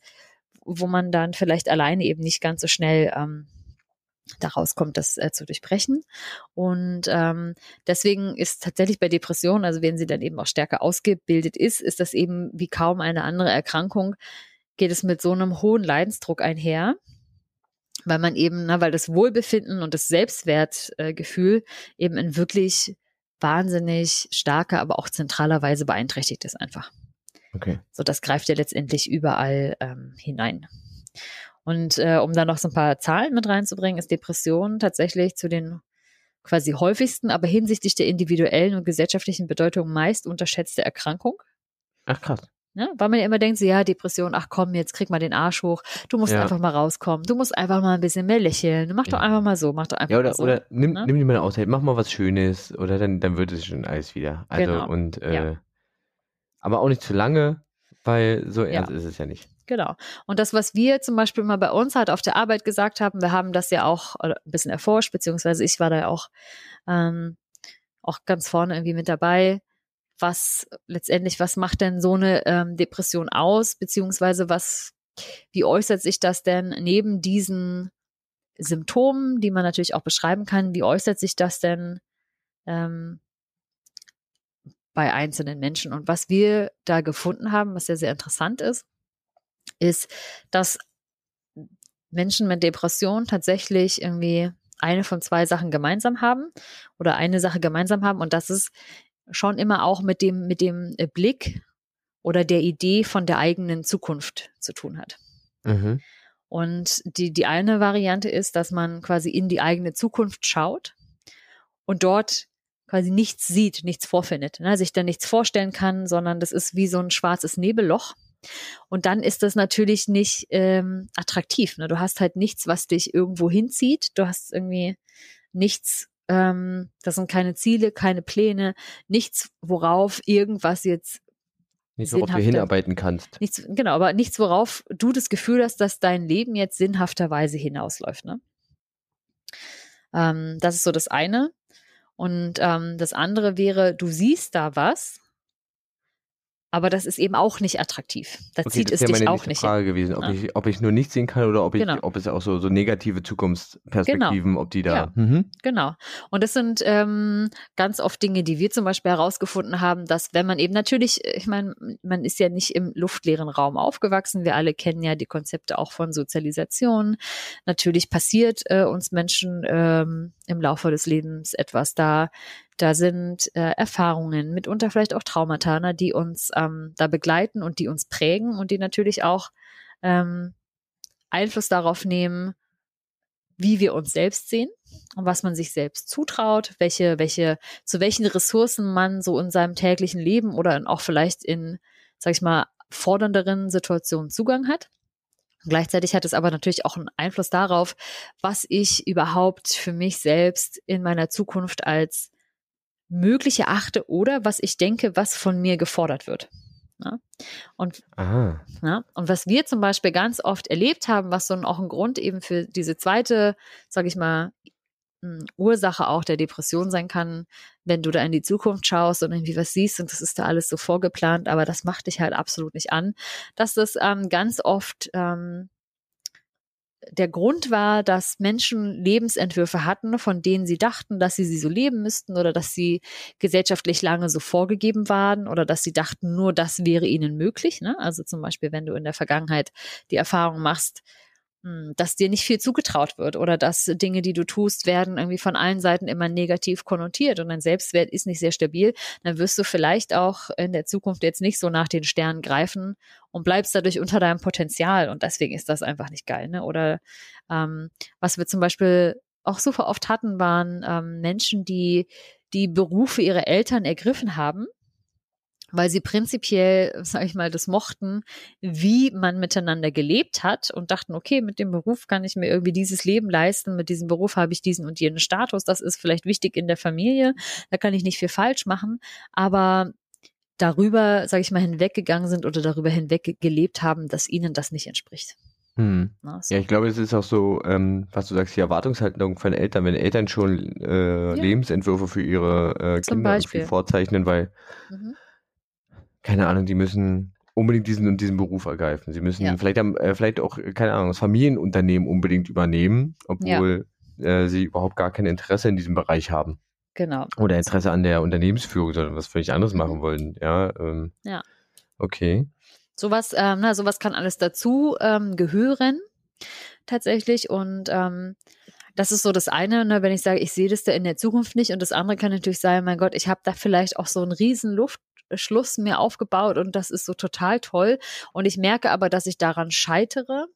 wo man dann vielleicht alleine eben nicht ganz so schnell ähm, daraus kommt, das äh, zu durchbrechen. Und ähm, deswegen ist tatsächlich bei Depressionen, also wenn sie dann eben auch stärker ausgebildet ist, ist das eben wie kaum eine andere Erkrankung, geht es mit so einem hohen Leidensdruck einher, weil man eben, na, weil das Wohlbefinden und das Selbstwertgefühl äh, eben in wirklich wahnsinnig starker, aber auch zentraler Weise beeinträchtigt ist einfach. Okay. So, das greift ja letztendlich überall ähm, hinein. Und äh, um da noch so ein paar Zahlen mit reinzubringen, ist Depression tatsächlich zu den quasi häufigsten, aber hinsichtlich der individuellen und gesellschaftlichen Bedeutung meist unterschätzte Erkrankung. Ach krass. Ja, weil man ja immer denkt, so, ja, Depression, ach komm, jetzt krieg mal den Arsch hoch, du musst ja. einfach mal rauskommen, du musst einfach mal ein bisschen mehr lächeln, mach doch einfach mal so, mach doch einfach ja, oder, mal so. Oder nimm, ne? nimm dir mal eine Auszeit, mach mal was Schönes, oder dann, dann wird es schon alles wieder. Also genau. und äh, aber auch nicht zu lange, weil so ernst ist es ja nicht. Genau. Und das, was wir zum Beispiel mal bei uns halt auf der Arbeit gesagt haben, wir haben das ja auch ein bisschen erforscht, beziehungsweise ich war da auch, ähm, auch ganz vorne irgendwie mit dabei, was letztendlich, was macht denn so eine ähm, Depression aus, beziehungsweise was, wie äußert sich das denn neben diesen Symptomen, die man natürlich auch beschreiben kann, wie äußert sich das denn ähm, bei einzelnen Menschen? Und was wir da gefunden haben, was sehr, sehr interessant ist, ist, dass Menschen mit Depression tatsächlich irgendwie eine von zwei Sachen gemeinsam haben oder eine Sache gemeinsam haben und das ist schon immer auch mit dem, mit dem Blick oder der Idee von der eigenen Zukunft zu tun hat. Mhm. Und die, die eine Variante ist, dass man quasi in die eigene Zukunft schaut und dort quasi nichts sieht, nichts vorfindet, ne? sich da nichts vorstellen kann, sondern das ist wie so ein schwarzes Nebelloch. Und dann ist das natürlich nicht ähm, attraktiv. Ne? Du hast halt nichts, was dich irgendwo hinzieht. Du hast irgendwie nichts, ähm, das sind keine Ziele, keine Pläne, nichts, worauf irgendwas jetzt Nichts, worauf du hinarbeiten kannst. Nichts, genau, aber nichts, worauf du das Gefühl hast, dass dein Leben jetzt sinnhafterweise hinausläuft. Ne? Ähm, das ist so das eine. Und ähm, das andere wäre, du siehst da was, aber das ist eben auch nicht attraktiv. Da okay, zieht es dich auch nicht. Frage hin. gewesen, ob, ja. ich, ob ich nur nicht sehen kann oder ob, ich, genau. ob es auch so, so negative Zukunftsperspektiven, genau. ob die da. Ja. Mhm. Genau. Und das sind ähm, ganz oft Dinge, die wir zum Beispiel herausgefunden haben, dass wenn man eben natürlich, ich meine, man ist ja nicht im luftleeren Raum aufgewachsen. Wir alle kennen ja die Konzepte auch von Sozialisation. Natürlich passiert äh, uns Menschen ähm, im Laufe des Lebens etwas da da sind äh, Erfahrungen, mitunter vielleicht auch Traumata, ne, die uns ähm, da begleiten und die uns prägen und die natürlich auch ähm, Einfluss darauf nehmen, wie wir uns selbst sehen und was man sich selbst zutraut, welche, welche, zu welchen Ressourcen man so in seinem täglichen Leben oder auch vielleicht in, sag ich mal, fordernderen Situationen Zugang hat. Gleichzeitig hat es aber natürlich auch einen Einfluss darauf, was ich überhaupt für mich selbst in meiner Zukunft als möglich erachte oder was ich denke, was von mir gefordert wird. Ja? Und, ja, und was wir zum Beispiel ganz oft erlebt haben, was so auch ein Grund eben für diese zweite, sage ich mal, hm, Ursache auch der Depression sein kann, wenn du da in die Zukunft schaust und irgendwie was siehst und das ist da alles so vorgeplant, aber das macht dich halt absolut nicht an, dass das ähm, ganz oft ähm, der Grund war, dass Menschen Lebensentwürfe hatten, von denen sie dachten, dass sie sie so leben müssten oder dass sie gesellschaftlich lange so vorgegeben waren oder dass sie dachten, nur das wäre ihnen möglich. Ne? Also zum Beispiel, wenn du in der Vergangenheit die Erfahrung machst, dass dir nicht viel zugetraut wird oder dass Dinge, die du tust, werden irgendwie von allen Seiten immer negativ konnotiert und dein Selbstwert ist nicht sehr stabil, dann wirst du vielleicht auch in der Zukunft jetzt nicht so nach den Sternen greifen und bleibst dadurch unter deinem Potenzial und deswegen ist das einfach nicht geil. Ne? Oder ähm, was wir zum Beispiel auch super oft hatten, waren ähm, Menschen, die die Berufe ihrer Eltern ergriffen haben weil sie prinzipiell, <laughs> sage ich mal, das mochten, wie man miteinander gelebt hat und dachten, okay, mit dem Beruf kann ich mir irgendwie dieses Leben leisten, mit diesem Beruf habe ich diesen und jenen Status, das ist vielleicht wichtig in der Familie, da kann ich nicht viel falsch machen, aber darüber, sage ich mal, hinweggegangen sind oder darüber hinweg gelebt haben, dass ihnen das nicht entspricht. Hm. Na, so. Ja, ich glaube, es ist auch so, ähm, was du sagst, die Erwartungshaltung von Eltern, wenn Eltern schon äh, ja. Lebensentwürfe für ihre äh, Kinder vorzeichnen, weil mhm keine Ahnung, die müssen unbedingt diesen und diesen Beruf ergreifen. Sie müssen ja. vielleicht, äh, vielleicht auch, keine Ahnung, das Familienunternehmen unbedingt übernehmen, obwohl ja. äh, sie überhaupt gar kein Interesse in diesem Bereich haben. Genau. Oder Interesse an der Unternehmensführung, sondern was völlig anderes mhm. machen wollen. Ja. Ähm, ja. Okay. Sowas, ähm, na, sowas kann alles dazu ähm, gehören, tatsächlich. Und ähm, das ist so das eine, ne, wenn ich sage, ich sehe das da in der Zukunft nicht. Und das andere kann natürlich sein, mein Gott, ich habe da vielleicht auch so einen riesen Luft, Schluss mir aufgebaut und das ist so total toll. Und ich merke aber, dass ich daran scheitere,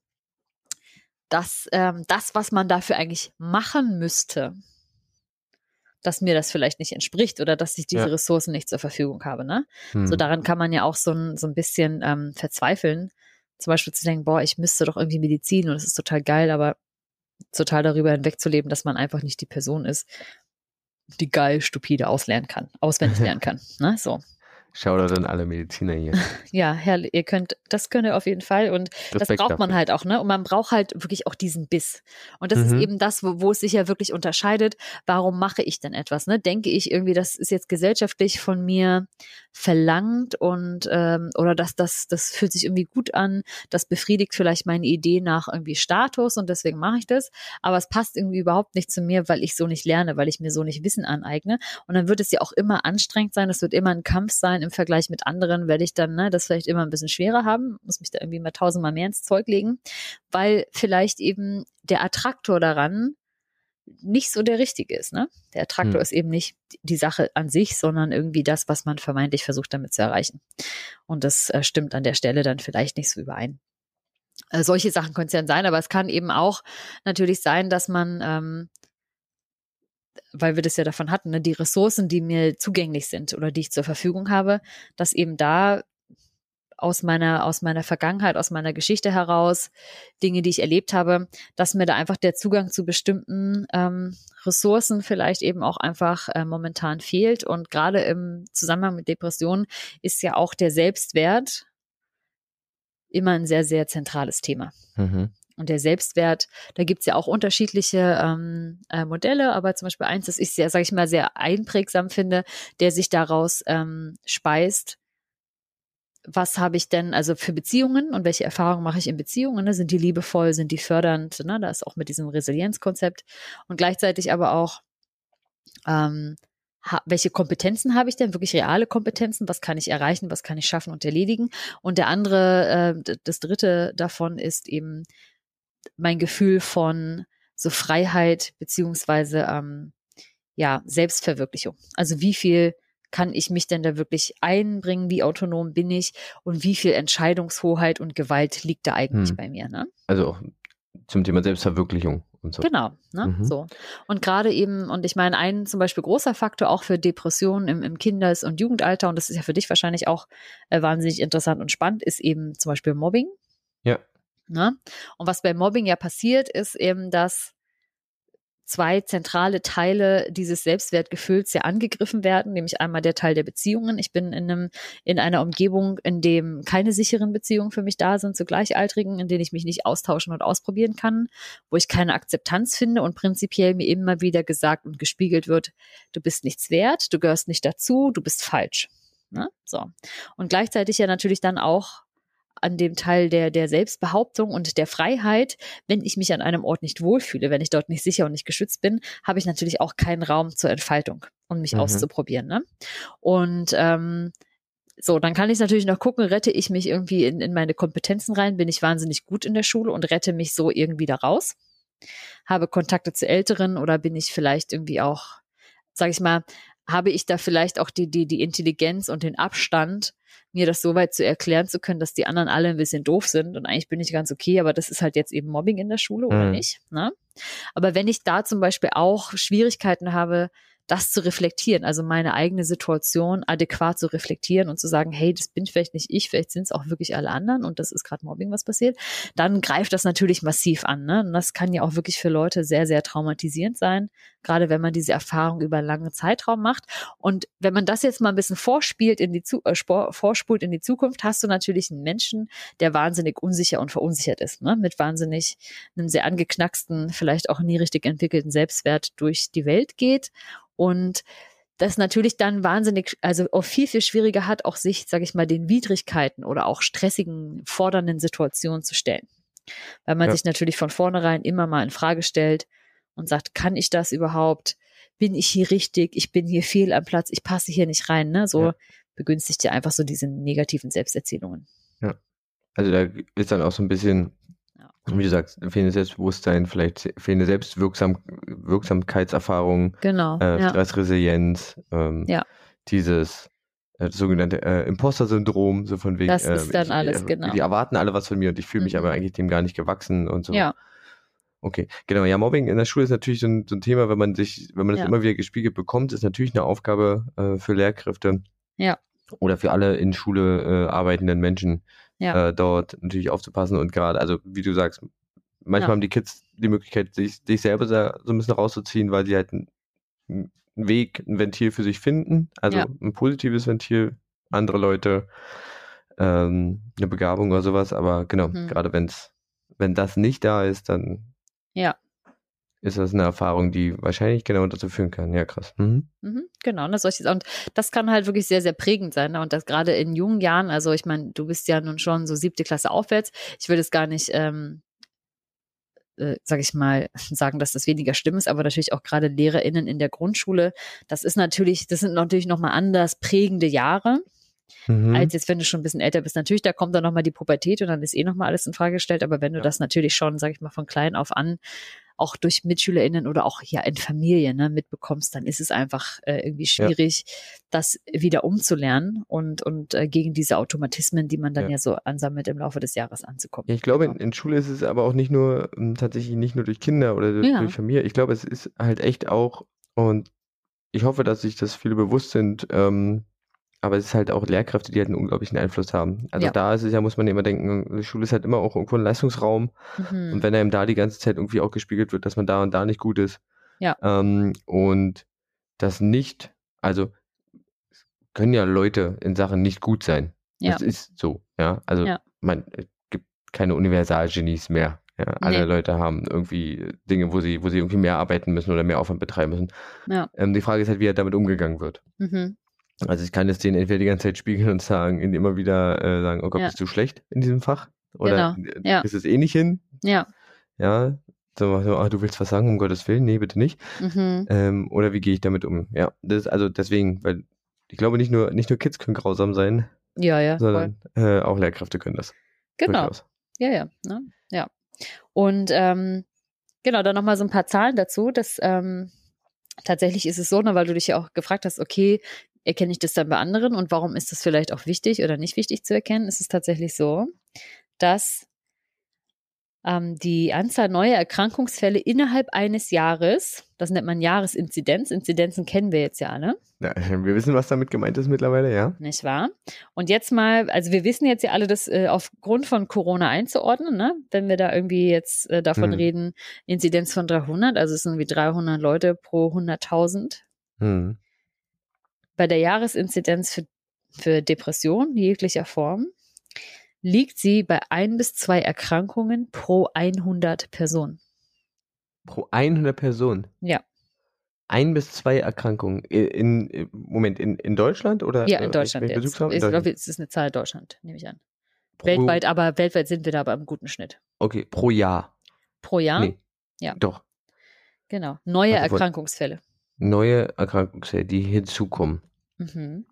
dass ähm, das, was man dafür eigentlich machen müsste, dass mir das vielleicht nicht entspricht oder dass ich diese ja. Ressourcen nicht zur Verfügung habe. Ne? Hm. So daran kann man ja auch so ein, so ein bisschen ähm, verzweifeln. Zum Beispiel zu denken, boah, ich müsste doch irgendwie Medizin und das ist total geil, aber total darüber hinwegzuleben, dass man einfach nicht die Person ist, die geil stupide auslernen kann, auswendig <laughs> lernen kann. Ne? So. Shoutout an alle Mediziner hier. <laughs> Ja, Herr, ihr könnt, das könnt ihr auf jeden Fall und Respekt das braucht man dafür. halt auch, ne? Und man braucht halt wirklich auch diesen Biss. Und das mhm. ist eben das, wo, wo es sich ja wirklich unterscheidet. Warum mache ich denn etwas, ne? Denke ich irgendwie, das ist jetzt gesellschaftlich von mir verlangt und ähm, oder dass das, das fühlt sich irgendwie gut an, das befriedigt vielleicht meine Idee nach irgendwie Status und deswegen mache ich das. Aber es passt irgendwie überhaupt nicht zu mir, weil ich so nicht lerne, weil ich mir so nicht Wissen aneigne. Und dann wird es ja auch immer anstrengend sein, es wird immer ein Kampf sein im Vergleich mit anderen, werde ich dann ne, das vielleicht immer ein bisschen schwerer haben, muss mich da irgendwie mal tausendmal mehr ins Zeug legen, weil vielleicht eben der Attraktor daran nicht so der richtige ist. Ne? Der Attraktor hm. ist eben nicht die Sache an sich, sondern irgendwie das, was man vermeintlich versucht damit zu erreichen. Und das äh, stimmt an der Stelle dann vielleicht nicht so überein. Äh, solche Sachen können es ja sein, aber es kann eben auch natürlich sein, dass man ähm, weil wir das ja davon hatten, ne, die Ressourcen, die mir zugänglich sind oder die ich zur Verfügung habe, dass eben da aus meiner, aus meiner Vergangenheit, aus meiner Geschichte heraus, Dinge, die ich erlebt habe, dass mir da einfach der Zugang zu bestimmten ähm, Ressourcen vielleicht eben auch einfach äh, momentan fehlt. Und gerade im Zusammenhang mit Depressionen ist ja auch der Selbstwert immer ein sehr, sehr zentrales Thema. Mhm. Und der Selbstwert, da gibt's ja auch unterschiedliche ähm, äh, Modelle, aber zum Beispiel eins, das ich sehr, sage ich mal, sehr einprägsam finde, der sich daraus ähm, speist, was habe ich denn also für Beziehungen und welche Erfahrungen mache ich in Beziehungen? Ne? Sind die liebevoll, sind die fördernd? Ne? Da ist auch mit diesem Resilienzkonzept und gleichzeitig aber auch, ähm, welche Kompetenzen habe ich denn? Wirklich reale Kompetenzen? Was kann ich erreichen? Was kann ich schaffen und erledigen? Und der andere, äh, das dritte davon ist eben mein Gefühl von so Freiheit beziehungsweise ähm, ja Selbstverwirklichung. Also wie viel kann ich mich denn da wirklich einbringen? Wie autonom bin ich? Und wie viel Entscheidungshoheit und Gewalt liegt da eigentlich hm. bei mir? Ne? Also zum Thema Selbstverwirklichung und so. Genau, ne? Mhm. so. Und gerade eben, und ich meine, ein zum Beispiel großer Faktor auch für Depressionen im, im Kindes- und Jugendalter, und das ist ja für dich wahrscheinlich auch äh, wahnsinnig interessant und spannend, ist eben zum Beispiel Mobbing. Ja. Ne? Und was bei Mobbing ja passiert, ist eben, dass zwei zentrale Teile dieses Selbstwertgefühls ja angegriffen werden, nämlich einmal der Teil der Beziehungen. Ich bin in einem, in einer Umgebung, in dem keine sicheren Beziehungen für mich da sind zu Gleichaltrigen, in denen ich mich nicht austauschen und ausprobieren kann, wo ich keine Akzeptanz finde und prinzipiell mir immer wieder gesagt und gespiegelt wird, du bist nichts wert, du gehörst nicht dazu, du bist falsch. Ne? So. Und gleichzeitig ja natürlich dann auch an dem Teil der, der Selbstbehauptung und der Freiheit. Wenn ich mich an einem Ort nicht wohlfühle, wenn ich dort nicht sicher und nicht geschützt bin, habe ich natürlich auch keinen Raum zur Entfaltung und um mich mhm. auszuprobieren. Ne? Und ähm, so, dann kann ich natürlich noch gucken, rette ich mich irgendwie in, in meine Kompetenzen rein, bin ich wahnsinnig gut in der Schule und rette mich so irgendwie da raus. Habe Kontakte zu Älteren oder bin ich vielleicht irgendwie auch, sag ich mal, habe ich da vielleicht auch die, die, die Intelligenz und den Abstand, mir das so weit zu erklären zu können, dass die anderen alle ein bisschen doof sind und eigentlich bin ich ganz okay, aber das ist halt jetzt eben Mobbing in der Schule oder mhm. nicht. Ne? Aber wenn ich da zum Beispiel auch Schwierigkeiten habe, das zu reflektieren, also meine eigene Situation adäquat zu reflektieren und zu sagen, hey, das bin vielleicht nicht ich, vielleicht sind es auch wirklich alle anderen und das ist gerade Mobbing, was passiert, dann greift das natürlich massiv an. Ne? Und das kann ja auch wirklich für Leute sehr, sehr traumatisierend sein, gerade wenn man diese Erfahrung über einen langen Zeitraum macht. Und wenn man das jetzt mal ein bisschen vorspielt in die äh, vorspult in die Zukunft, hast du natürlich einen Menschen, der wahnsinnig unsicher und verunsichert ist, ne? mit wahnsinnig einem sehr angeknacksten, vielleicht auch nie richtig entwickelten Selbstwert durch die Welt geht und das natürlich dann wahnsinnig, also auch viel, viel schwieriger hat, auch sich, sage ich mal, den Widrigkeiten oder auch stressigen, fordernden Situationen zu stellen. Weil man ja. sich natürlich von vornherein immer mal in Frage stellt und sagt, kann ich das überhaupt? Bin ich hier richtig? Ich bin hier fehl am Platz, ich passe hier nicht rein. Ne? So ja. begünstigt ja einfach so diese negativen Selbsterzählungen. Ja. Also da ist dann auch so ein bisschen wie du sagst, fehlende Selbstbewusstsein, vielleicht fehlende Selbstwirksamkeitserfahrung, genau, äh, ja. Stressresilienz, ähm, ja. dieses äh, das sogenannte äh, Imposter-Syndrom, so von wegen. Das ist äh, dann ich, alles, genau. Die erwarten alle was von mir und ich fühle mich mhm. aber eigentlich dem gar nicht gewachsen und so. Ja. Okay, genau. Ja, Mobbing in der Schule ist natürlich so ein, so ein Thema, wenn man sich, wenn man das ja. immer wieder gespiegelt bekommt, ist natürlich eine Aufgabe äh, für Lehrkräfte. Ja. Oder für alle in Schule äh, arbeitenden Menschen, ja. äh, dort natürlich aufzupassen und gerade, also wie du sagst, manchmal ja. haben die Kids die Möglichkeit, sich, sich selber so ein bisschen rauszuziehen, weil sie halt einen, Weg, ein Ventil für sich finden, also ein positives Ventil andere Leute ähm, eine Begabung oder sowas. Aber genau, Mhm. gerade wenn's, wenn das nicht da ist, dann Ja. ist das eine Erfahrung, die wahrscheinlich genau dazu führen kann. Ja, krass. Mhm. Mhm, genau, ne, solche, und das kann halt wirklich sehr, sehr prägend sein. Ne? Und das gerade in jungen Jahren, also ich meine, du bist ja nun schon so siebte Klasse aufwärts. Ich will es gar nicht, ähm, äh, sag ich mal, <laughs> sagen, dass das weniger schlimm ist, aber natürlich auch gerade LehrerInnen in der Grundschule, das ist natürlich, das sind natürlich nochmal anders prägende Jahre, Mhm. als jetzt, wenn du schon ein bisschen älter bist. Natürlich, da kommt dann nochmal die Pubertät und dann ist eh nochmal alles in Frage gestellt, aber wenn du Ja. das natürlich schon, sag ich mal, von klein auf an auch durch MitschülerInnen oder auch ja in Familie ne, mitbekommst, dann ist es einfach äh, irgendwie Ja. schwierig, das wieder umzulernen und, und äh, gegen diese Automatismen, die man dann Ja. ja. so ansammelt, im Laufe des Jahres anzukommen. Ja, ich glaube, in, Genau. in Schule ist es aber auch nicht nur ähm, tatsächlich nicht nur durch Kinder oder durch, Ja. durch Familie. Ich glaube, es ist halt echt auch, und ich hoffe, dass sich das viele bewusst sind, ähm, aber es ist halt auch Lehrkräfte, die halt einen unglaublichen Einfluss haben. Also Ja. da ist es ja, muss man immer denken, die Schule ist halt immer auch irgendwo ein Leistungsraum. Mhm. Und wenn einem da die ganze Zeit irgendwie auch gespiegelt wird, dass man da und da nicht gut ist. Ja. Ähm, und das nicht, also können ja Leute in Sachen nicht gut sein. Ja. Das ist so, ja. Also Ja. man es gibt keine Universalgenies mehr. Ja, alle Nee. Leute haben irgendwie Dinge, wo sie, wo sie irgendwie mehr arbeiten müssen oder mehr Aufwand betreiben müssen. Ja. Ähm, die Frage ist halt, wie halt damit umgegangen wird. Mhm. Also ich kann jetzt denen entweder die ganze Zeit spiegeln und sagen, ihnen immer wieder äh, sagen, oh Gott, Ja. bist du schlecht in diesem Fach? Oder Genau, ja. ist es eh nicht hin? Ja. Ja, so, so ah, du willst was sagen, um Gottes Willen? Nee, bitte nicht. Mhm. Ähm, oder wie gehe ich damit um? Ja, das ist also deswegen, weil ich glaube, nicht nur, nicht nur Kids können grausam sein, Ja, ja. Sondern äh, auch Lehrkräfte können das. Genau. Durchaus. Ja, ja, ne? ja. Und ähm, genau, dann nochmal so ein paar Zahlen dazu. Dass, ähm, tatsächlich ist es so, ne, weil du dich ja auch gefragt hast, okay, erkenne ich das dann bei anderen und warum ist das vielleicht auch wichtig oder nicht wichtig zu erkennen, ist es tatsächlich so, dass ähm, die Anzahl neuer Erkrankungsfälle innerhalb eines Jahres, das nennt man Jahresinzidenz, Inzidenzen kennen wir jetzt ja alle, Ja, <laughs> wir wissen, was damit gemeint ist mittlerweile, ja. nicht wahr? Und jetzt mal, also wir wissen jetzt ja alle, das äh, aufgrund von Corona einzuordnen, ne? wenn wir da irgendwie jetzt äh, davon Hm. reden, Inzidenz von 300, also es sind wie 300 Leute pro 100.000. Hm. Bei der Jahresinzidenz für, für Depression jeglicher Form liegt sie bei ein bis zwei Erkrankungen pro 100 Personen. Pro 100 Personen. Ja. Ein bis zwei Erkrankungen. In, in Moment, in, in Deutschland oder? Ja, äh, in Deutschland welchen jetzt. Ich Deutschland. glaube, es ist eine Zahl Deutschland, nehme ich an. Pro- Weltweit, aber weltweit sind wir da aber im guten Schnitt. Okay, pro Jahr. Pro Jahr, Nee. Ja. Doch. genau. Neue Warte, Erkrankungsfälle. Neue Erkrankungsfälle, die hinzukommen. Mhm.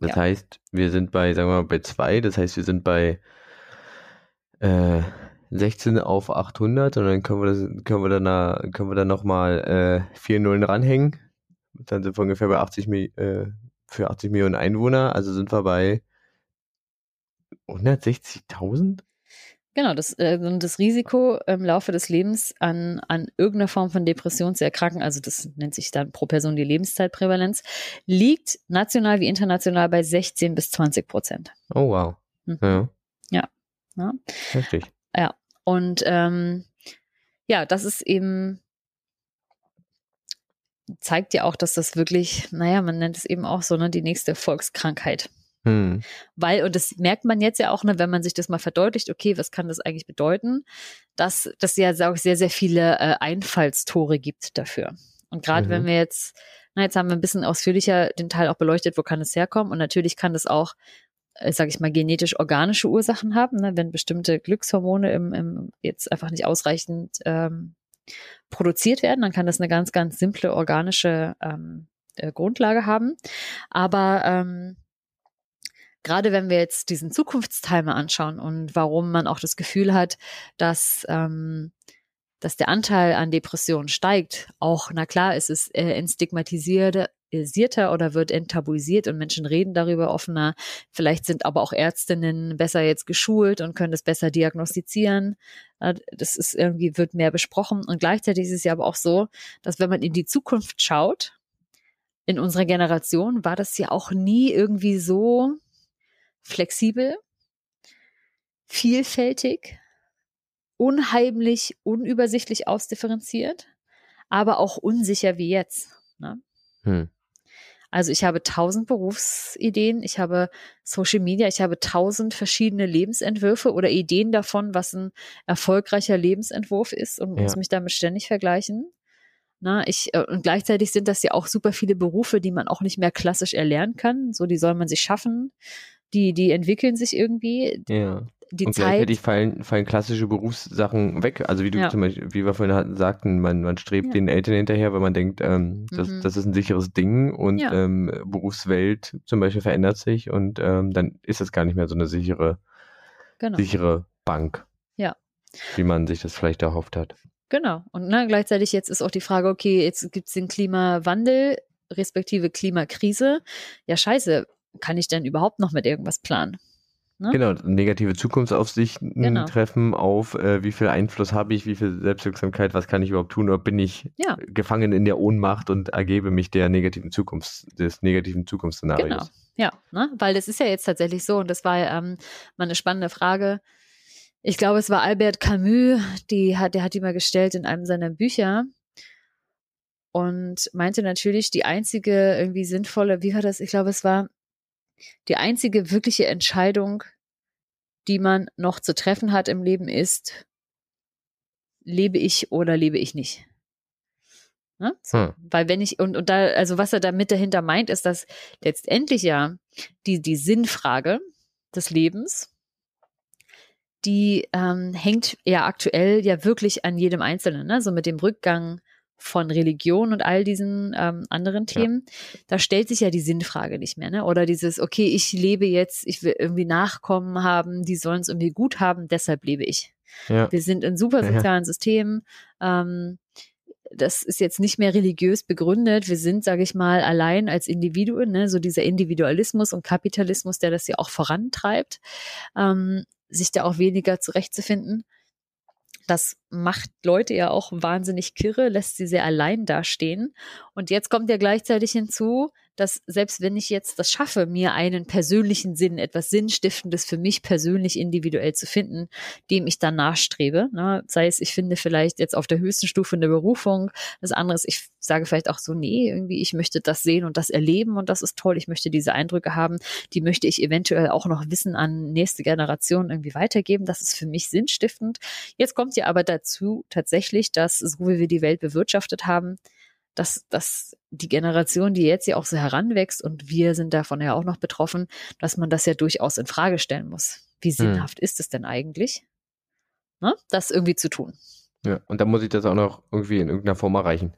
Das Ja. heißt, wir sind bei, sagen wir mal, bei zwei. Das heißt, wir sind bei äh, 16 auf 800 und dann können wir, das, können wir dann, da- können wir dann nochmal äh, vier Nullen ranhängen. Dann sind wir ungefähr bei 80, Mi- äh, für 80 Millionen Einwohner. Also sind wir bei 160.000? Genau, das, äh, das Risiko im Laufe des Lebens an, an irgendeiner Form von Depression zu erkranken, also das nennt sich dann pro Person die Lebenszeitprävalenz, liegt national wie international bei 16 bis 20 Prozent. Oh, wow. Mhm. Ja. Ja. Ja. Heftig. Und ähm, ja, das ist eben, zeigt ja auch, dass das wirklich, naja, man nennt es eben auch so, ne, die nächste Volkskrankheit. Hm. Weil, und das merkt man jetzt ja auch, ne, wenn man sich das mal verdeutlicht, okay, was kann das eigentlich bedeuten, dass das ja auch sehr, sehr viele äh, Einfallstore gibt dafür. Und gerade Mhm. wenn wir jetzt, na, jetzt haben wir ein bisschen ausführlicher den Teil auch beleuchtet, wo kann es herkommen? Und natürlich kann das auch, äh, sage ich mal, genetisch organische Ursachen haben, ne, wenn bestimmte Glückshormone im, im jetzt einfach nicht ausreichend ähm, produziert werden, dann kann das eine ganz, ganz simple organische ähm, äh, Grundlage haben. Aber ähm, gerade wenn wir jetzt diesen Zukunftstimer anschauen und warum man auch das Gefühl hat, dass, ähm, dass der Anteil an Depressionen steigt, auch, na klar, es ist äh, entstigmatisierter oder wird enttabuisiert und Menschen reden darüber offener. Vielleicht sind aber auch Ärztinnen besser jetzt geschult und können das besser diagnostizieren. Äh, Das ist irgendwie, wird mehr besprochen. Und gleichzeitig ist es ja aber auch so, dass wenn man in die Zukunft schaut, in unserer Generation war das ja auch nie irgendwie so flexibel, vielfältig, unheimlich, unübersichtlich ausdifferenziert, aber auch unsicher wie jetzt. Ne? Hm. Also ich habe tausend Berufsideen, ich habe Social Media, ich habe tausend verschiedene Lebensentwürfe oder Ideen davon, was ein erfolgreicher Lebensentwurf ist und Ja. muss mich damit ständig vergleichen. Na, ich, äh, und gleichzeitig sind das ja auch super viele Berufe, die man auch nicht mehr klassisch erlernen kann. So, die soll man sich schaffen. Die, die entwickeln sich irgendwie. Ja. Die und Zeit. gleichzeitig fallen, fallen klassische Berufssachen weg. Also wie du Ja. zum Beispiel, wie wir vorhin hatten, sagten, man, man strebt Ja. den Eltern hinterher, weil man denkt, ähm, das, Mhm. das ist ein sicheres Ding und Ja. ähm, Berufswelt zum Beispiel verändert sich und ähm, dann ist es gar nicht mehr so eine sichere, Genau. sichere Bank. Ja. Wie man sich das vielleicht erhofft hat. Genau. Und ne, gleichzeitig jetzt ist auch die Frage, okay, jetzt gibt's den Klimawandel, respektive Klimakrise. Ja, scheiße, kann ich denn überhaupt noch mit irgendwas planen? Ne? Genau, negative Zukunftsaufsichten Genau. treffen auf, äh, wie viel Einfluss habe ich, wie viel Selbstwirksamkeit, was kann ich überhaupt tun, oder bin ich Ja. gefangen in der Ohnmacht und ergebe mich der negativen Zukunfts, des negativen Zukunftsszenarios. Genau. Ja, ne? weil das ist ja jetzt tatsächlich so und das war ähm, mal eine spannende Frage. Ich glaube, es war Albert Camus, die hat, der hat die mal gestellt in einem seiner Bücher und meinte natürlich, die einzige irgendwie sinnvolle, wie war das? Ich glaube, es war die einzige wirkliche Entscheidung, die man noch zu treffen hat im Leben ist, lebe ich oder lebe ich nicht? Ne? So. Hm. Weil wenn ich, und, und da, also was er damit dahinter meint, ist, dass letztendlich ja die, die Sinnfrage des Lebens, die ähm, hängt ja aktuell ja wirklich an jedem Einzelnen, ne? so mit dem Rückgang von Religion und all diesen ähm, anderen Themen, da stellt sich ja die Sinnfrage nicht mehr, ne? Oder dieses, okay, ich lebe jetzt, ich will irgendwie Nachkommen haben, die sollen es irgendwie gut haben, deshalb lebe ich. Ja. Wir sind in super Ja. sozialen Systemen. Ähm, das ist jetzt nicht mehr religiös begründet. Wir sind, sage ich mal, allein als Individuen, ne? so dieser Individualismus und Kapitalismus, der das ja auch vorantreibt, ähm, sich da auch weniger zurechtzufinden. Das macht Leute ja auch wahnsinnig kirre, lässt sie sehr allein dastehen. Und jetzt kommt ja gleichzeitig hinzu, dass selbst wenn ich jetzt das schaffe, mir einen persönlichen Sinn, etwas Sinnstiftendes für mich persönlich individuell zu finden, dem ich dann nachstrebe, ne? sei es, ich finde vielleicht jetzt auf der höchsten Stufe eine Berufung, das andere ist, ich sage vielleicht auch so, nee, irgendwie, ich möchte das sehen und das erleben und das ist toll, ich möchte diese Eindrücke haben, die möchte ich eventuell auch noch Wissen an nächste Generationen irgendwie weitergeben, das ist für mich sinnstiftend. Jetzt kommt ja aber dazu tatsächlich, dass so wie wir die Welt bewirtschaftet haben, dass, dass die Generation, die jetzt ja auch so heranwächst und wir sind davon ja auch noch betroffen, dass man das ja durchaus in Frage stellen muss. Wie sinnhaft ist es denn eigentlich, ne, das irgendwie zu tun? ja. Und dann muss ich das auch noch irgendwie in irgendeiner Form erreichen.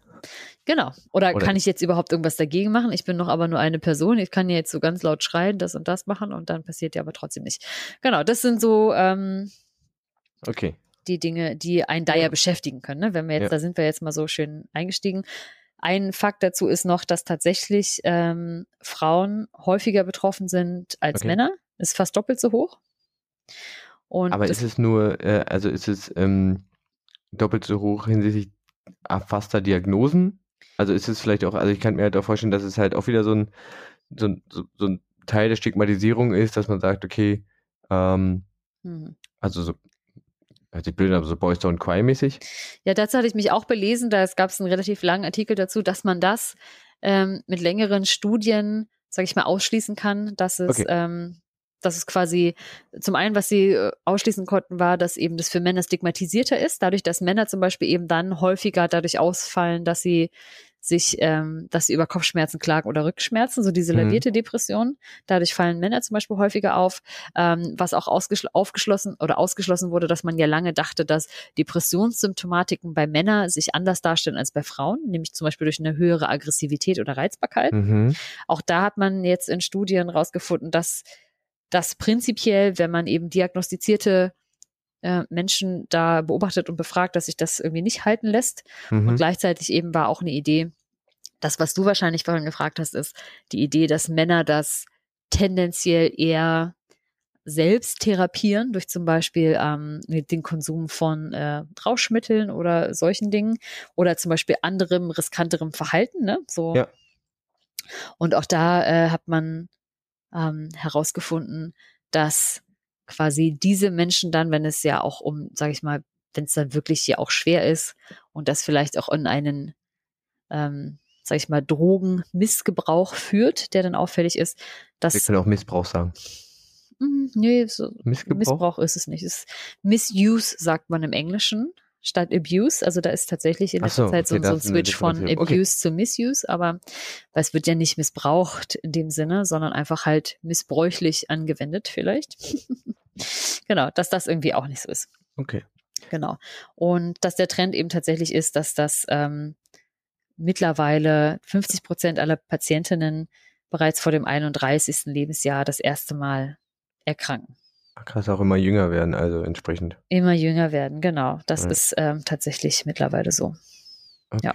Genau. Oder, Oder- kann ich jetzt überhaupt irgendwas dagegen machen? Ich bin doch aber nur eine Person. Ich kann ja jetzt so ganz laut schreien, das und das machen und dann passiert ja aber trotzdem nicht. Genau, das sind so ähm, Okay. die Dinge, die einen da ja beschäftigen können. Ne? Wenn wir jetzt, Ja. da sind wir jetzt mal so schön eingestiegen. Ein Fakt dazu ist noch, dass tatsächlich ähm, Frauen häufiger betroffen sind als Okay. Männer. Ist fast doppelt so hoch. Und Aber ist es nur, äh, also ist es ähm, doppelt so hoch hinsichtlich erfasster Diagnosen? Also ist es vielleicht auch, also ich kann mir halt auch vorstellen, dass es halt auch wieder so ein, so ein, so, so ein Teil der Stigmatisierung ist, dass man sagt, okay, ähm, Mhm. also so, bilde aber so Boys Don't Cry mäßig. Ja, dazu hatte ich mich auch belesen. Da gab es einen relativ langen Artikel dazu, dass man das ähm, mit längeren Studien, sage ich mal, ausschließen kann, dass es, Okay. ähm, dass es quasi zum einen, was sie äh, ausschließen konnten, war, dass eben das für Männer stigmatisierter ist, dadurch, dass Männer zum Beispiel eben dann häufiger dadurch ausfallen, dass sie sich, ähm, dass sie über Kopfschmerzen klagen oder Rückenschmerzen, so diese Mhm. lavierte Depression. Dadurch fallen Männer zum Beispiel häufiger auf, ähm, was auch aufgeschlossen oder ausgeschlossen wurde, dass man ja lange dachte, dass Depressionssymptomatiken bei Männern sich anders darstellen als bei Frauen, nämlich zum Beispiel durch eine höhere Aggressivität oder Reizbarkeit. Mhm. Auch da hat man jetzt in Studien rausgefunden, dass das prinzipiell, wenn man eben diagnostizierte äh, Menschen da beobachtet und befragt, dass sich das irgendwie nicht halten lässt. Und Mhm. gleichzeitig eben war auch eine Idee, das, was du wahrscheinlich vorhin gefragt hast, ist die Idee, dass Männer das tendenziell eher selbst therapieren durch zum Beispiel ähm, den Konsum von äh, Rauschmitteln oder solchen Dingen oder zum Beispiel anderem riskanterem Verhalten, ne? So. Ja. Und auch da äh, hat man ähm, herausgefunden, dass quasi diese Menschen dann, wenn es ja auch um, sage ich mal, wenn es dann wirklich ja auch schwer ist und das vielleicht auch in einen ähm, sag ich mal, Drogenmissgebrauch führt, der dann auffällig ist. Wir können auch Missbrauch sagen. Mm, nee, so Missgebrauch? Missbrauch ist es nicht. Es ist Misuse sagt man im Englischen statt Abuse. Also da ist tatsächlich in letzter so, Zeit so, okay, so ein ist eine Switch von. Abuse Okay. zu Misuse, aber weil es wird ja nicht missbraucht in dem Sinne, sondern einfach halt missbräuchlich angewendet vielleicht. <laughs> genau, dass das irgendwie auch nicht so ist. Okay. Genau. Und dass der Trend eben tatsächlich ist, dass das ähm, mittlerweile 50 Prozent aller Patientinnen bereits vor dem 31. Lebensjahr das erste Mal erkranken. Krass, auch immer jünger werden, also entsprechend. Immer jünger werden, genau. Das Ja. ist ähm, tatsächlich mittlerweile so. Okay. Ja.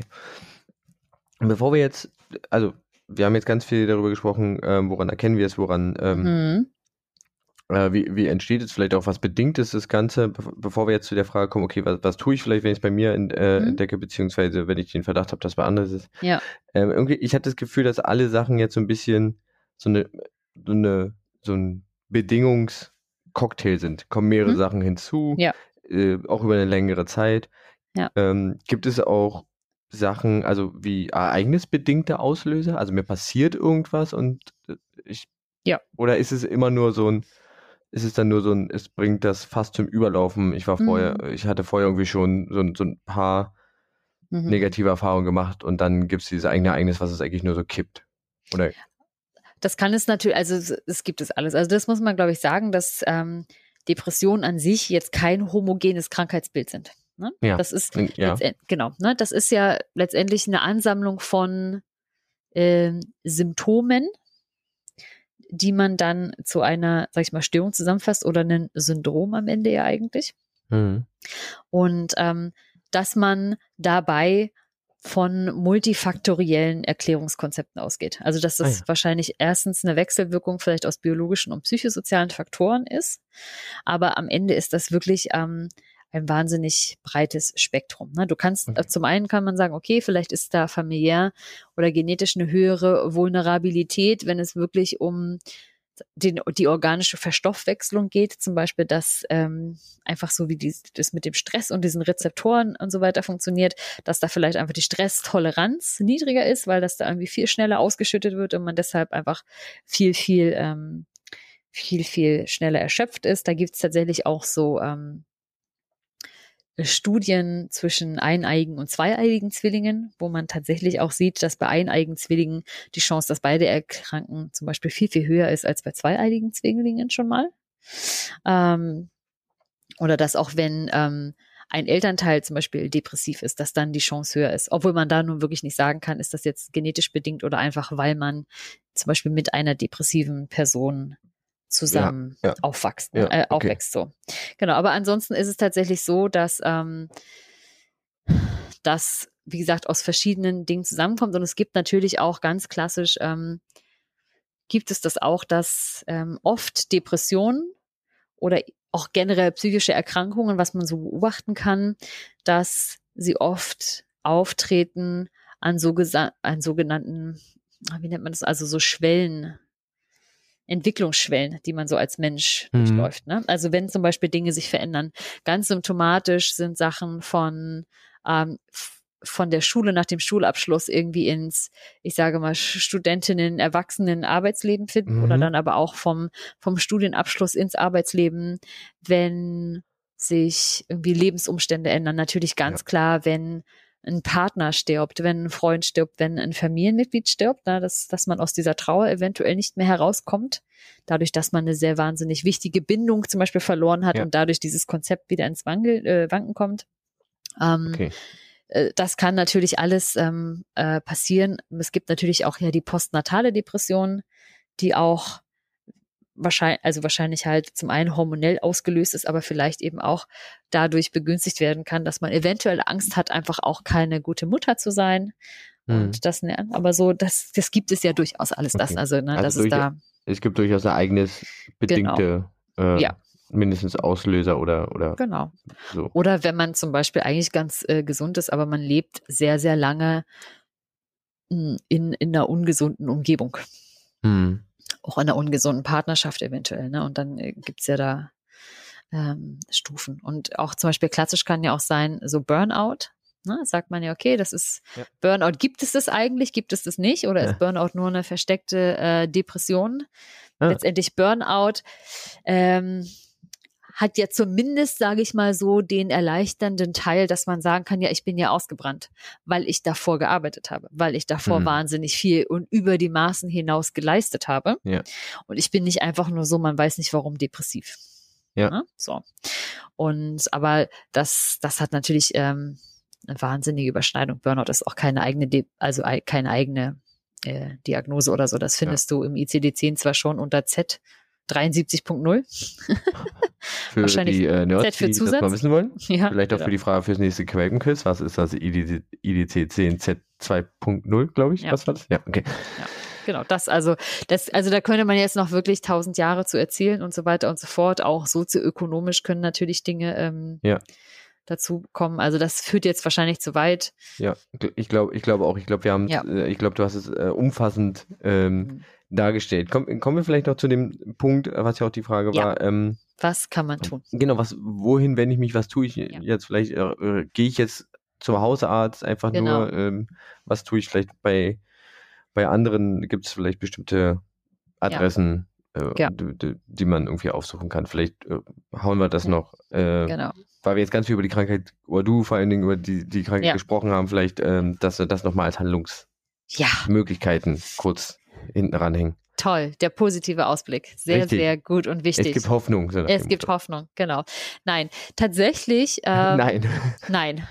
Bevor wir jetzt, also wir haben jetzt ganz viel darüber gesprochen, ähm, woran erkennen wir es, woran, ähm, Mhm. Äh, wie, wie entsteht es, vielleicht auch was bedingt ist das Ganze, bev- bevor wir jetzt zu der Frage kommen, okay, was, was tue ich vielleicht, wenn ich es bei mir ent, äh, Mhm. entdecke, beziehungsweise wenn ich den Verdacht habe, dass es bei anderen ist. Ja. Ähm, irgendwie, ich hatte das Gefühl, dass alle Sachen jetzt so ein bisschen so eine, so eine, so ein Bedingungscocktail sind. Kommen mehrere Mhm. Sachen hinzu, Ja. äh, auch über eine längere Zeit. Ja. Ähm, gibt es auch Sachen, also wie ereignisbedingte Auslöser? Also mir passiert irgendwas und äh, ich. Ja. Oder ist es immer nur so ein, ist es dann nur so ein, es bringt das fast zum Überlaufen? Ich war vorher, Mhm. ich hatte vorher irgendwie schon so, ein- so ein paar Mhm. negative Erfahrungen gemacht und dann gibt es dieses eigene Ereignis, was es eigentlich nur so kippt. Oder Das kann es natürlich, also es, es gibt es alles. Also das muss man, glaube ich, sagen, dass ähm, Depressionen an sich jetzt kein homogenes Krankheitsbild sind. Ne? Ja. Das ist ja. genau, ne? Das ist ja letztendlich eine Ansammlung von ähm, Symptomen, die man dann zu einer, sag ich mal, Störung zusammenfasst oder ein Syndrom am Ende ja eigentlich. Mhm. Und ähm, dass man dabei von multifaktoriellen Erklärungskonzepten ausgeht. Also dass das Ah ja. wahrscheinlich erstens eine Wechselwirkung vielleicht aus biologischen und psychosozialen Faktoren ist, aber am Ende ist das wirklich ähm, ein wahnsinnig breites Spektrum. Ne? Du kannst, Okay. äh, zum einen kann man sagen, okay, vielleicht ist da familiär oder genetisch eine höhere Vulnerabilität, wenn es wirklich um den, die organische Verstoffwechslung geht, zum Beispiel, dass ähm, einfach so wie die, das mit dem Stress und diesen Rezeptoren und so weiter funktioniert, dass da vielleicht einfach die Stresstoleranz niedriger ist, weil das da irgendwie viel schneller ausgeschüttet wird und man deshalb einfach viel, viel, ähm, viel, viel schneller erschöpft ist. Da gibt's tatsächlich auch so ähm, Studien zwischen eineigen und zweieigen Zwillingen, wo man tatsächlich auch sieht, dass bei eineigen Zwillingen die Chance, dass beide erkranken, zum Beispiel viel, viel höher ist als bei zweieigen Zwillingen schon mal. Ähm, oder dass auch wenn ähm, ein Elternteil zum Beispiel depressiv ist, dass dann die Chance höher ist. Obwohl man da nun wirklich nicht sagen kann, ist das jetzt genetisch bedingt oder einfach, weil man zum Beispiel mit einer depressiven Person zusammen ja. aufwächst, Ja, äh, okay. aufwächst so. Genau, aber ansonsten ist es tatsächlich so, dass ähm, das, wie gesagt, aus verschiedenen Dingen zusammenkommt. Und es gibt natürlich auch ganz klassisch, ähm, gibt es das auch, dass ähm, oft Depressionen oder auch generell psychische Erkrankungen, was man so beobachten kann, dass sie oft auftreten an, so an sogenannten, wie nennt man das, also so Schwellen, Entwicklungsschwellen, die man so als Mensch Mhm. durchläuft. Ne? Also wenn zum Beispiel Dinge sich verändern. Ganz symptomatisch sind Sachen von ähm, von der Schule nach dem Schulabschluss irgendwie ins, ich sage mal, Studentinnen, Erwachsenen, Arbeitsleben finden Mhm. oder dann aber auch vom, vom Studienabschluss ins Arbeitsleben, wenn sich irgendwie Lebensumstände ändern. Natürlich ganz Ja. klar, wenn ein Partner stirbt, wenn ein Freund stirbt, wenn ein Familienmitglied stirbt, na, dass, dass man aus dieser Trauer eventuell nicht mehr herauskommt, dadurch, dass man eine sehr wahnsinnig wichtige Bindung zum Beispiel verloren hat Ja. und dadurch dieses Konzept wieder ins Wangel, äh, Wanken kommt. Ähm, Okay. äh, das kann natürlich alles ähm, äh, passieren. Es gibt natürlich auch ja die postnatale Depression, die auch wahrscheinlich, also wahrscheinlich halt zum einen hormonell ausgelöst ist, aber vielleicht eben auch dadurch begünstigt werden kann, dass man eventuell Angst hat, einfach auch keine gute Mutter zu sein. Mhm. Und das, ne, aber so, das, das gibt es ja durchaus alles das. Okay. Also, ne, Also das durch- ist da, Es gibt durchaus ereignis bedingte äh, Genau. Ja. mindestens Auslöser oder, oder genau. so. Oder wenn man zum Beispiel eigentlich ganz äh, gesund ist, aber man lebt sehr, sehr lange mh, in, in einer ungesunden Umgebung. Hm. Auch in einer ungesunden Partnerschaft eventuell. Ne? Und dann äh, gibt's ja da ähm, Stufen. Und auch zum Beispiel klassisch kann ja auch sein, so Burnout. Ne, sagt man ja, okay, das ist Ja. Burnout. Gibt es das eigentlich? Gibt es das nicht? Oder Ja. ist Burnout nur eine versteckte äh, Depression? Ah. Letztendlich Burnout ähm, hat ja zumindest, sage ich mal so, den erleichternden Teil, dass man sagen kann, ja, ich bin ja ausgebrannt, weil ich davor gearbeitet habe, weil ich davor Mhm. wahnsinnig viel und über die Maßen hinaus geleistet habe. Ja. Und ich bin nicht einfach nur so, man weiß nicht warum, depressiv. Ja. Ne? So. Und aber das, das hat natürlich ähm, eine wahnsinnige Überschneidung. Burnout ist auch keine eigene, De also ei- keine eigene äh, Diagnose oder so. Das findest du im ICD-10 zwar schon unter Z 73.0 Für Wahrscheinlich die äh, Nerds, die das Zusatz. mal wissen wollen. <laughs> ja, Vielleicht auch genau. für die Frage fürs nächste Quaken-Quiz. Was ist das IDC, IDC 10 Z 2.0, glaube ich? Ja. Was war das? Ja, okay. Genau, das also, das, also da könnte man jetzt noch wirklich tausend Jahre zu erzählen und so weiter und so fort. Auch sozioökonomisch können natürlich Dinge ähm, Ja. Dazu kommen. Also das führt jetzt wahrscheinlich zu weit. Ja, ich glaube ich glaube auch. Ich glaube, wir haben, Ja. äh, ich glaube, du hast es äh, umfassend ähm, Mhm. dargestellt. Komm, kommen wir vielleicht noch zu dem Punkt, was ja auch die Frage Ja. war. Ähm, Was kann man tun? Genau, was, wohin wende ich mich, was tue ich Ja. jetzt vielleicht, äh, äh, gehe ich jetzt zum Hausarzt einfach Genau. nur, ähm, was tue ich vielleicht bei, bei anderen, gibt es vielleicht bestimmte Adressen, äh, Ja. die, die, man irgendwie aufsuchen kann. Vielleicht äh, hauen wir das Ja. noch, äh, Genau. Weil wir jetzt ganz viel über die Krankheit, oder du vor allen Dingen über die, die Krankheit Ja. gesprochen haben, vielleicht, ähm, dass wir das nochmal als Handlungsmöglichkeiten Ja, kurz hinten ranhängen. toll. Der positive Ausblick. Sehr, Richtig. sehr gut und wichtig. Es gibt Hoffnung. So Es gibt Motto. Hoffnung, genau. Nein, tatsächlich. <laughs> Ähm, Nein. Nein.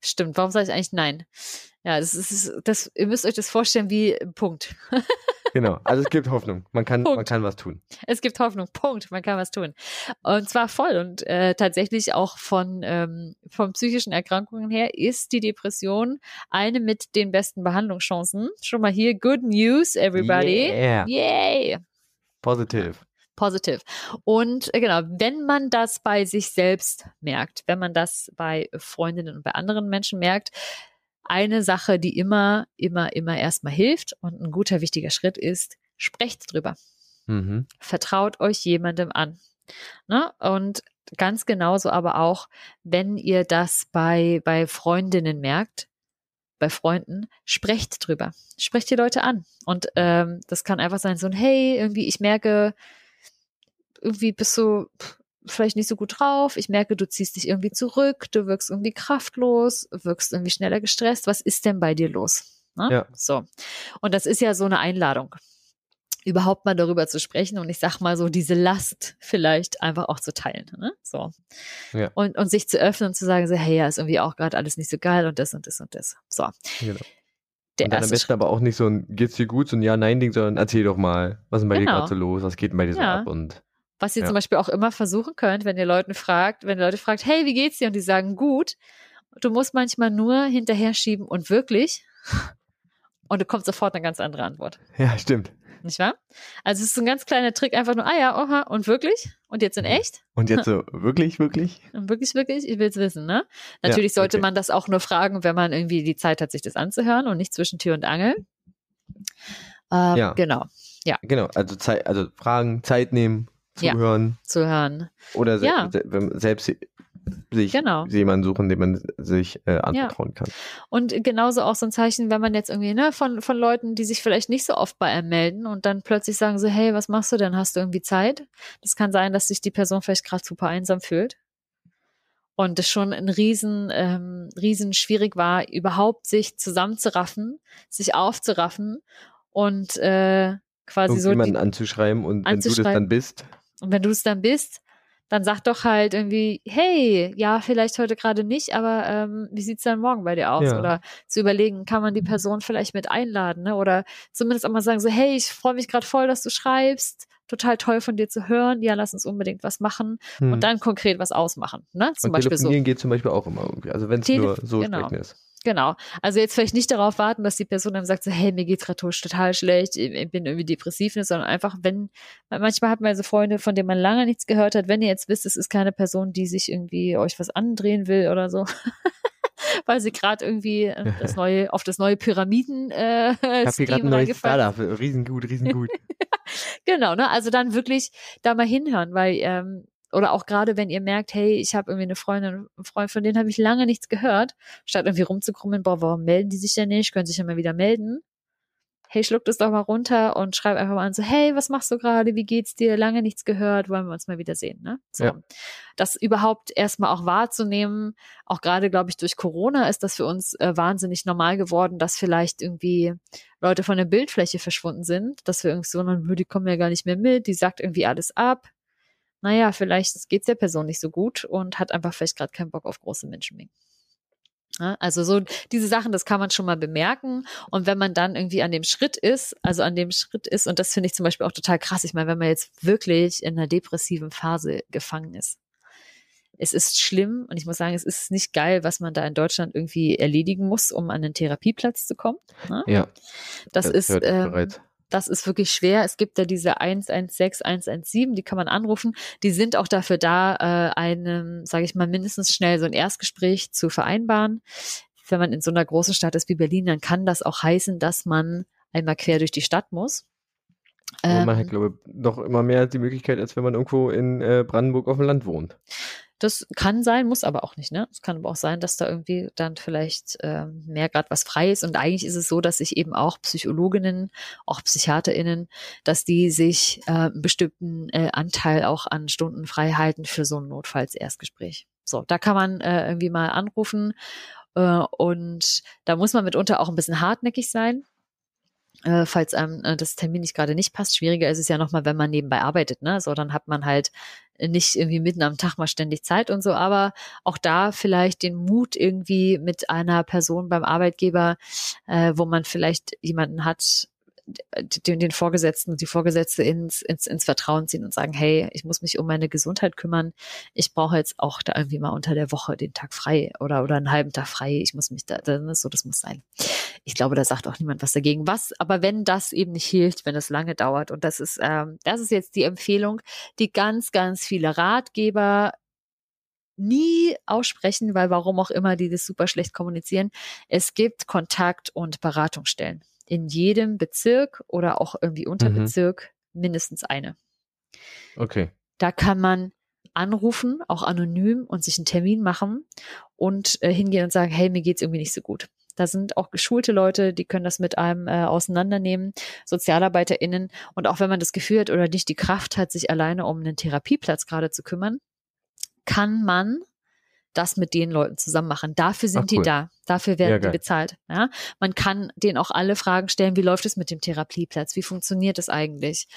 Stimmt. Warum sage ich eigentlich nein? Ja, das ist, das, ihr müsst euch das vorstellen wie Punkt. <laughs> genau. Also es gibt Hoffnung. Man kann, man kann was tun. Es gibt Hoffnung. Punkt. Man kann was tun. Und zwar voll. Und äh, tatsächlich auch von, ähm, von psychischen Erkrankungen her ist die Depression eine mit den besten Behandlungschancen. Schon mal hier, good news, everybody. Yeah. Yay! Positive. Positive. Und äh, genau, wenn man das bei sich selbst merkt, wenn man das bei Freundinnen und bei anderen Menschen merkt, eine Sache, die immer, immer, immer erstmal hilft und ein guter, wichtiger Schritt ist, sprecht drüber. Mhm. Vertraut euch jemandem an. Ne? Und ganz genauso aber auch, wenn ihr das bei, bei Freundinnen merkt, bei Freunden, sprecht drüber. Sprecht die Leute an. Und ähm, das kann einfach sein, so ein Hey, irgendwie, ich merke, irgendwie bist du pff, vielleicht nicht so gut drauf. Ich merke, du ziehst dich irgendwie zurück, du wirkst irgendwie kraftlos, wirkst irgendwie schneller gestresst. Was ist denn bei dir los? Ne? Ja. So. Und das ist ja so eine Einladung überhaupt mal darüber zu sprechen und ich sag mal so diese Last vielleicht einfach auch zu teilen, ne? So. Ja. Und, und sich zu öffnen und zu sagen, so, hey, ja, ist irgendwie auch gerade alles nicht so geil und das und das und das. So. Genau. Der und dann am besten Schritt. aber auch nicht so ein geht's dir gut, so ein Ja-Nein-Ding, sondern erzähl doch mal, was ist denn bei dir Genau. gerade so los, was geht denn bei dir so Ja. ab und Was ihr Ja. zum Beispiel auch immer versuchen könnt, wenn ihr Leuten fragt, wenn ihr Leute fragt, hey, wie geht's dir? Und die sagen, gut. Du musst manchmal nur hinterher schieben und wirklich. <laughs> Und du kommst sofort eine ganz andere Antwort. ja, stimmt. Nicht wahr? Also es ist ein ganz kleiner Trick, einfach nur, ah ja, oha, und wirklich? Und jetzt in Mhm. echt? Und jetzt so, <laughs> wirklich, wirklich? Und Wirklich, wirklich, ich will's wissen, ne? Natürlich sollte okay. man das auch nur fragen, wenn man irgendwie die Zeit hat, sich das anzuhören und nicht zwischen Tür und Angel. Ähm, Ja. Genau, Genau, also Zeit, also Fragen, Zeit nehmen, Ja. zuhören zu hören. oder se Ja. se selbst sich Genau. jemanden suchen, dem man sich äh, anvertrauen kann. Und genauso auch so ein Zeichen, wenn man jetzt irgendwie, ne, von, von Leuten, die sich vielleicht nicht so oft bei einem melden und dann plötzlich sagen so, hey, was machst du denn? Hast du irgendwie Zeit? Das kann sein, dass sich die Person vielleicht gerade super einsam fühlt. Und es schon ein riesen, ähm, riesen schwierig war, überhaupt sich zusammenzuraffen, sich aufzuraffen und äh, quasi so Irgendjemanden anzuschreiben und wenn du das anzuschreiben. dann bist, und wenn du es dann bist, dann sag doch halt irgendwie, hey, ja, vielleicht heute gerade nicht, aber ähm, wie sieht's dann morgen bei dir aus? Ja. Oder zu überlegen, kann man die Person vielleicht mit einladen, ne? Oder zumindest auch mal sagen, so, hey, ich freue mich gerade voll, dass du schreibst. Total toll von dir zu hören. Ja, lass uns unbedingt was machen hm. und dann konkret was ausmachen. Ne? Zum und Beispiel so. geht zum Beispiel auch immer irgendwie. Also wenn es nur so genau. sprechen ist. Genau. Also jetzt vielleicht nicht darauf warten, dass die Person dann sagt, so, hey, mir geht's gerade total schlecht, ich ich bin irgendwie depressiv, ne, sondern einfach, wenn, manchmal hat man so Freunde, von denen man lange nichts gehört hat, wenn ihr jetzt wisst, es ist keine Person, die sich irgendwie euch was andrehen will oder so. <laughs> Weil sie gerade irgendwie äh, <laughs> das neue, auf das neue Pyramiden äh, Ich habe hier gerade ein neues Startup. Riesengut, <laughs> riesengut. Genau, ne? Also dann wirklich da mal hinhören, weil ähm, oder auch gerade wenn ihr merkt, hey, ich habe irgendwie eine Freundin, einen Freund, von denen habe ich lange nichts gehört, statt irgendwie rumzukrummeln, boah, warum melden die sich denn nicht, können sich ja mal wieder melden. Hey, schluck das doch mal runter und schreib einfach mal an, so, hey, was machst du gerade? Wie geht's dir? Lange nichts gehört, wollen wir uns mal wieder sehen, ne? So. Ja. Das überhaupt erstmal auch wahrzunehmen, auch gerade, glaube ich, durch Corona ist das für uns äh, wahnsinnig normal geworden, dass vielleicht irgendwie Leute von der Bildfläche verschwunden sind, dass wir irgendwie so, die kommen ja gar nicht mehr mit, die sagt irgendwie alles ab, naja, vielleicht geht es der Person nicht so gut und hat einfach vielleicht gerade keinen Bock auf große Menschenmengen. Ja, also so diese Sachen, das kann man schon mal bemerken. Und wenn man dann irgendwie an dem Schritt ist, also an dem Schritt ist, und das finde ich zum Beispiel auch total krass, ich meine, wenn man jetzt wirklich in einer depressiven Phase gefangen ist. Es ist schlimm und ich muss sagen, es ist nicht geil, was man da in Deutschland irgendwie erledigen muss, um an den Therapieplatz zu kommen. Ne? Ja. Das, das ist, ähm. Das ist wirklich schwer. Es gibt ja diese 116, 117, die kann man anrufen. Die sind auch dafür da, äh, einem, sage ich mal, mindestens schnell so ein Erstgespräch zu vereinbaren. Wenn man in so einer großen Stadt ist wie Berlin, dann kann das auch heißen, dass man einmal quer durch die Stadt muss. Aber man Ähm, hat, glaube ich, noch immer mehr die Möglichkeit, als wenn man irgendwo in äh, Brandenburg auf dem Land wohnt. Das kann sein, muss aber auch nicht. Ne? Es kann aber auch sein, dass da irgendwie dann vielleicht ähm, mehr gerade was frei ist. Und eigentlich ist es so, dass sich eben auch Psychologinnen, auch PsychiaterInnen, dass die sich äh, einen bestimmten äh, Anteil auch an Stunden frei halten für so ein Notfalls-Erstgespräch. So, da kann man äh, irgendwie mal anrufen. Äh, und da muss man mitunter auch ein bisschen hartnäckig sein. Äh, falls einem äh, das Termin nicht gerade nicht passt. Schwieriger ist es ja nochmal, wenn man nebenbei arbeitet, ne? So, dann hat man halt nicht irgendwie mitten am Tag mal ständig Zeit und so, aber auch da vielleicht den Mut irgendwie mit einer Person beim Arbeitgeber, äh, wo man vielleicht jemanden hat, den, den Vorgesetzten und die Vorgesetzte ins, ins, ins Vertrauen ziehen und sagen, hey, ich muss mich um meine Gesundheit kümmern. Ich brauche jetzt auch da irgendwie mal unter der Woche den Tag frei oder, oder einen halben Tag frei. Ich muss mich da, dann ist so, das muss sein. Ich glaube, da sagt auch niemand was dagegen. Was, aber wenn das eben nicht hilft, wenn es lange dauert, und das ist, ähm, das ist jetzt die Empfehlung, die ganz, ganz viele Ratgeber nie aussprechen, weil warum auch immer die das super schlecht kommunizieren. Es gibt Kontakt- und Beratungsstellen. In jedem Bezirk oder auch irgendwie Unterbezirk mindestens eine. Okay. Da kann man anrufen, auch anonym und sich einen Termin machen und äh, hingehen und sagen, hey, mir geht's irgendwie nicht so gut. Da sind auch geschulte Leute, die können das mit einem äh, auseinandernehmen, SozialarbeiterInnen. Und auch wenn man das Gefühl hat oder nicht die Kraft hat, sich alleine um einen Therapieplatz gerade zu kümmern, kann man das mit den Leuten zusammen machen. Dafür sind Ach, die cool. da. Dafür werden Ja, die geil. bezahlt. Ja? Man kann denen auch alle Fragen stellen, wie läuft es mit dem Therapieplatz? Wie funktioniert es eigentlich?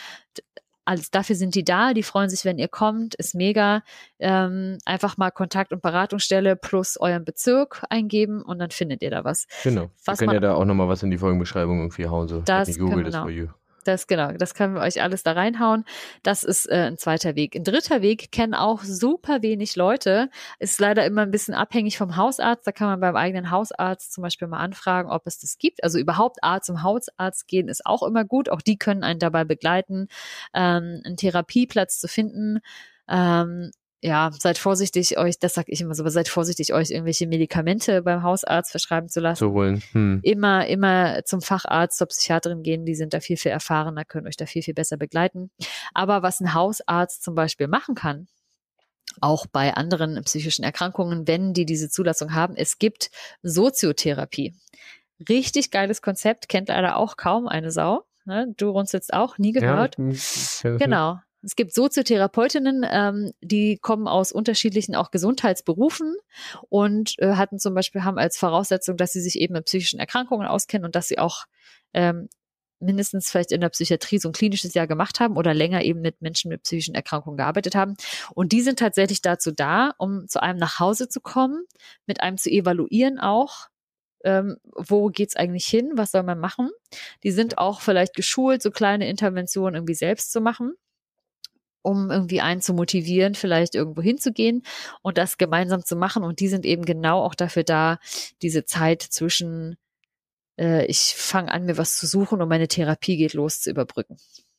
Alles dafür sind die da, die freuen sich, wenn ihr kommt, ist mega. Ähm, einfach mal Kontakt- und Beratungsstelle plus euren Bezirk eingeben und dann findet ihr da was. Genau. Wir Was können man- ja da auch nochmal was in die Folgenbeschreibung irgendwie hauen. So. Das Google, können wir das noch. for you. Das genau, das können wir euch alles da reinhauen. Das ist äh, ein zweiter Weg. Ein dritter Weg kennen auch super wenig Leute. Ist leider immer ein bisschen abhängig vom Hausarzt. Da kann man beim eigenen Hausarzt zum Beispiel mal anfragen, ob es das gibt. Also überhaupt Arzt zum Hausarzt gehen ist auch immer gut. Auch die können einen dabei begleiten, ähm, einen Therapieplatz zu finden. Ähm, ja, seid vorsichtig, euch, das sag ich immer so, aber seid vorsichtig, euch irgendwelche Medikamente beim Hausarzt verschreiben zu lassen Zu holen. Hm. immer, immer zum Facharzt, zur Psychiaterin gehen, die sind da viel, viel erfahrener, können euch da viel, viel besser begleiten. Aber was ein Hausarzt zum Beispiel machen kann, auch bei anderen psychischen Erkrankungen, wenn die diese Zulassung haben, es gibt Soziotherapie. Richtig geiles Konzept, kennt leider auch kaum eine Sau. Ne? Du runzelst auch, nie gehört. Ja, ich kenn das Genau. Es gibt Soziotherapeutinnen, ähm, die kommen aus unterschiedlichen auch Gesundheitsberufen und äh, hatten zum Beispiel haben als Voraussetzung, dass sie sich eben mit psychischen Erkrankungen auskennen und dass sie auch ähm, mindestens vielleicht in der Psychiatrie so ein klinisches Jahr gemacht haben oder länger eben mit Menschen mit psychischen Erkrankungen gearbeitet haben. Und die sind tatsächlich dazu da, um zu einem nach Hause zu kommen, mit einem zu evaluieren auch, ähm, wo geht's eigentlich hin, was soll man machen. Die sind auch vielleicht geschult, so kleine Interventionen irgendwie selbst zu machen um irgendwie einen zu motivieren, vielleicht irgendwo hinzugehen und das gemeinsam zu machen. Und die sind eben genau auch dafür da, diese Zeit zwischen äh, ich fange an, mir was zu suchen und meine Therapie geht los zu überbrücken.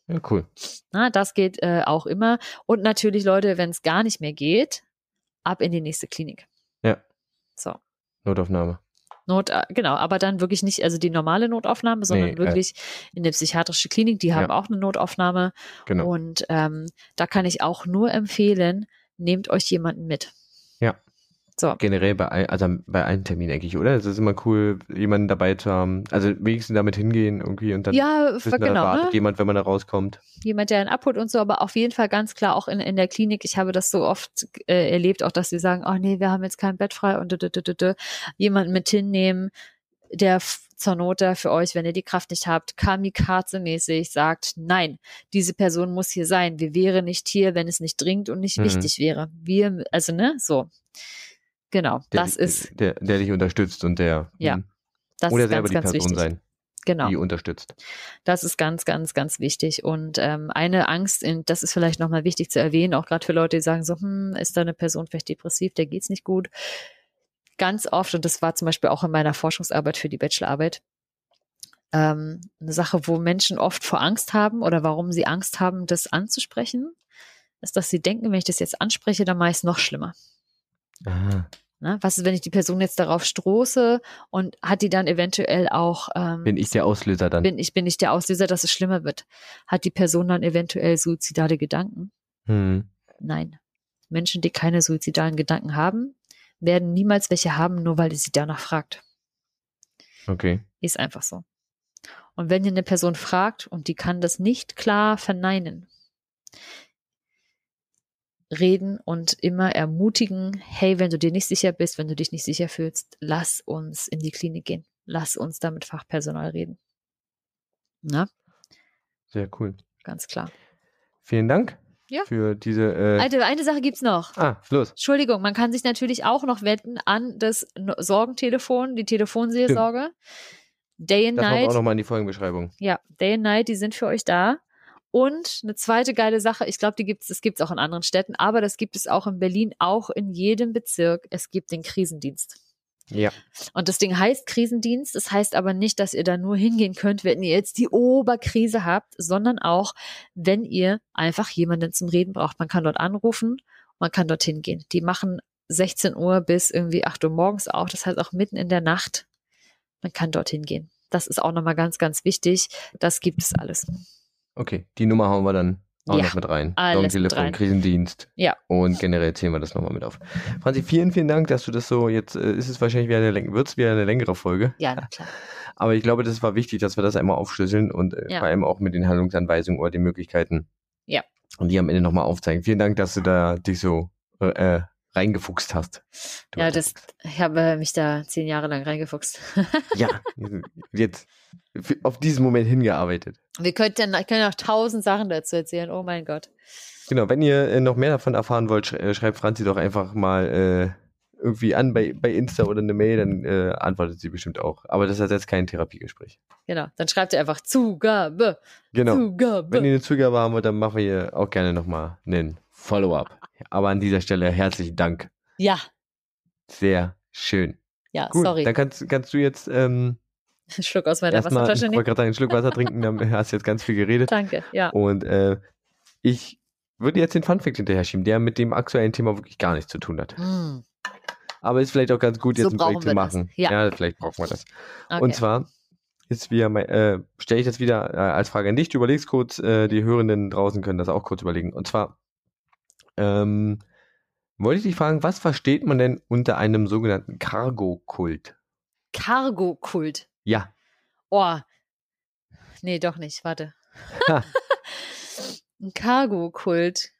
Ja, cool. Na, das geht äh, auch immer. Und natürlich, Leute, wenn es gar nicht mehr geht, ab in die nächste Klinik. Ja. So. Notaufnahme. Not, äh, genau, aber dann wirklich nicht, also die normale Notaufnahme, sondern Nee, äh. wirklich in der psychiatrische Klinik, die haben Ja. auch eine Notaufnahme. Genau. Und ähm, da kann ich auch nur empfehlen, nehmt euch jemanden mit. Ja. So. Generell bei, ein, also bei einem Termin, denke ich, oder? Es ist immer cool, jemanden dabei zu haben. Also wenigstens damit hingehen irgendwie und dann Ja, wissen, genau. da wartet Ne? jemand, wenn man da rauskommt. jemand, der einen abholt und so, aber auf jeden Fall ganz klar auch in, in der Klinik. Ich habe das so oft äh, erlebt, auch dass sie sagen, oh nee, wir haben jetzt kein Bett frei und d -d -d -d jemanden mit hinnehmen, der zur Not da für euch, wenn ihr die Kraft nicht habt, kamikaze-mäßig sagt, nein, diese Person muss hier sein. Wir wären nicht hier, wenn es nicht dringend und nicht Mhm. wichtig wäre. Wir, also ne, so. Genau, Der, das ist, Der, der dich unterstützt und der. Ja, hm. das Oder ist selber ganz, die ganz Person wichtig. sein, Genau. die unterstützt. Das ist ganz, ganz, ganz wichtig. Und ähm, eine Angst, in, das ist vielleicht nochmal wichtig zu erwähnen, auch gerade für Leute, die sagen so, hm, ist da eine Person vielleicht depressiv, der geht's nicht gut. Ganz oft, und das war zum Beispiel auch in meiner Forschungsarbeit für die Bachelorarbeit, ähm, eine Sache, wo Menschen oft vor Angst haben oder warum sie Angst haben, das anzusprechen, ist, dass sie denken, wenn ich das jetzt anspreche, dann mache ich es noch schlimmer. Ah, Ne? Was ist, wenn ich die Person jetzt darauf stoße und hat die dann eventuell auch ähm, bin ich der Auslöser dann? bin ich bin nicht der Auslöser, dass es schlimmer wird. Hat die Person dann eventuell suizidale Gedanken? Hm. Nein. Menschen, die keine suizidalen Gedanken haben, werden niemals welche haben, nur weil ihr sie danach fragt. Okay. Ist einfach so. Und wenn ihr eine Person fragt und die kann das nicht klar verneinen, reden und immer ermutigen, hey, wenn du dir nicht sicher bist, wenn du dich nicht sicher fühlst, lass uns in die Klinik gehen. Lass uns da mit Fachpersonal reden. Na, Sehr cool. ganz klar. Vielen Dank Ja. für diese. Äh, Eine, eine Sache gibt's noch. ah, los. Entschuldigung, man kann sich natürlich auch noch wenden an das Sorgentelefon, die Telefonseelsorge. Day and Das machen wir auch Night. nochmal in die Folgenbeschreibung. Ja, Day and Night, die sind für euch da. Und eine zweite geile Sache, ich glaube, die gibt's, das gibt's auch in anderen Städten, aber das gibt es auch in Berlin, auch in jedem Bezirk. Es gibt den Krisendienst. Ja. Und das Ding heißt Krisendienst. Das heißt aber nicht, dass ihr da nur hingehen könnt, wenn ihr jetzt die Oberkrise habt, sondern auch, wenn ihr einfach jemanden zum Reden braucht. Man kann dort anrufen, man kann dorthin gehen. Die machen 16 Uhr bis irgendwie 8 Uhr morgens auf. Das heißt auch mitten in der Nacht. Man kann dorthin gehen. Das ist auch nochmal ganz, ganz wichtig. Das gibt es alles. Okay, die Nummer hauen wir dann auch Ja, noch mit rein. rein. Krisendienst. Ja. Und generell zählen wir das nochmal mit auf. Franzi, vielen, vielen Dank, dass du das so jetzt, äh, ist es wahrscheinlich wieder eine, wird's wieder eine längere Folge. Ja, klar. <laughs> Aber ich glaube, das war wichtig, dass wir das einmal aufschlüsseln und äh, Ja. vor allem auch mit den Handlungsanweisungen oder den Möglichkeiten. Ja. Und die am Ende nochmal aufzeigen. Vielen Dank, dass du da dich so äh, reingefuchst hast. Du Ja, das, ich habe mich da zehn Jahre lang reingefuchst. <laughs> Ja, jetzt auf diesen Moment hingearbeitet. Wir könnten, ich könnte noch tausend Sachen dazu erzählen. Oh mein Gott. Genau, wenn ihr äh, noch mehr davon erfahren wollt, äh, schreibt Franzi doch einfach mal äh, irgendwie an bei, bei Insta oder eine Mail, dann äh, antwortet sie bestimmt auch. Aber das ist jetzt kein Therapiegespräch. Genau. Dann schreibt ihr einfach Zugabe. Genau. Zugabe. Wenn ihr eine Zugabe haben wollt, dann machen wir hier auch gerne nochmal einen Follow-up. Aber an dieser Stelle herzlichen Dank. ja, Sehr schön. ja, Gut, sorry. dann kannst, kannst du jetzt ähm, Schluck aus meiner erstmal, ich Wasserflasche wollte nehmen. gerade sagen, einen Schluck Wasser trinken, dann hast du jetzt ganz viel geredet. Danke, ja. Und äh, ich würde jetzt den Funfact hinterher schieben, der mit dem aktuellen Thema wirklich gar nichts zu tun hat. Mm, Aber ist vielleicht auch ganz gut, jetzt So ein brauchen Projekt zu machen. Ja. vielleicht brauchen wir das. okay. Und zwar ist wieder mein, äh, stelle ich das wieder äh, als Frage an dich. Du überlegst kurz, äh, die Hörenden draußen können das auch kurz überlegen. Und zwar ähm, wollte ich dich fragen, was versteht man denn unter einem sogenannten Cargo-Kult? Cargo-Kult. Ja. Oh. Nee, doch nicht. Warte. <laughs> Ein Cargo-Kult.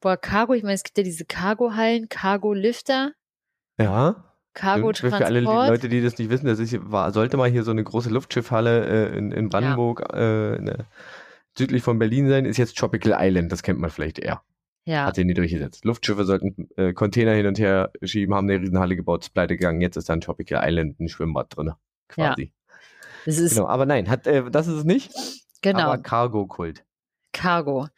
Boah, Cargo, ich meine, es gibt ja diese Cargo-Hallen, Cargo-Lifter, Ja. Stimmt. Für alle Cargo-Transport. Leute, die das nicht wissen, das ist, war, sollte mal hier so eine große Luftschiffhalle äh, in, in Brandenburg, äh, ne, südlich von Berlin sein, ist jetzt Tropical Island, das kennt man vielleicht eher. Ja, Hat sie nie durchgesetzt. Luftschiffe sollten äh, Container hin und her schieben, haben eine Riesenhalle gebaut, ist pleite gegangen, jetzt ist da ein Tropical Island, ein Schwimmbad drin. Quasi. das ist, Genau, aber nein, hat, äh, das ist es nicht. genau, Aber Cargo-Kult. Cargo.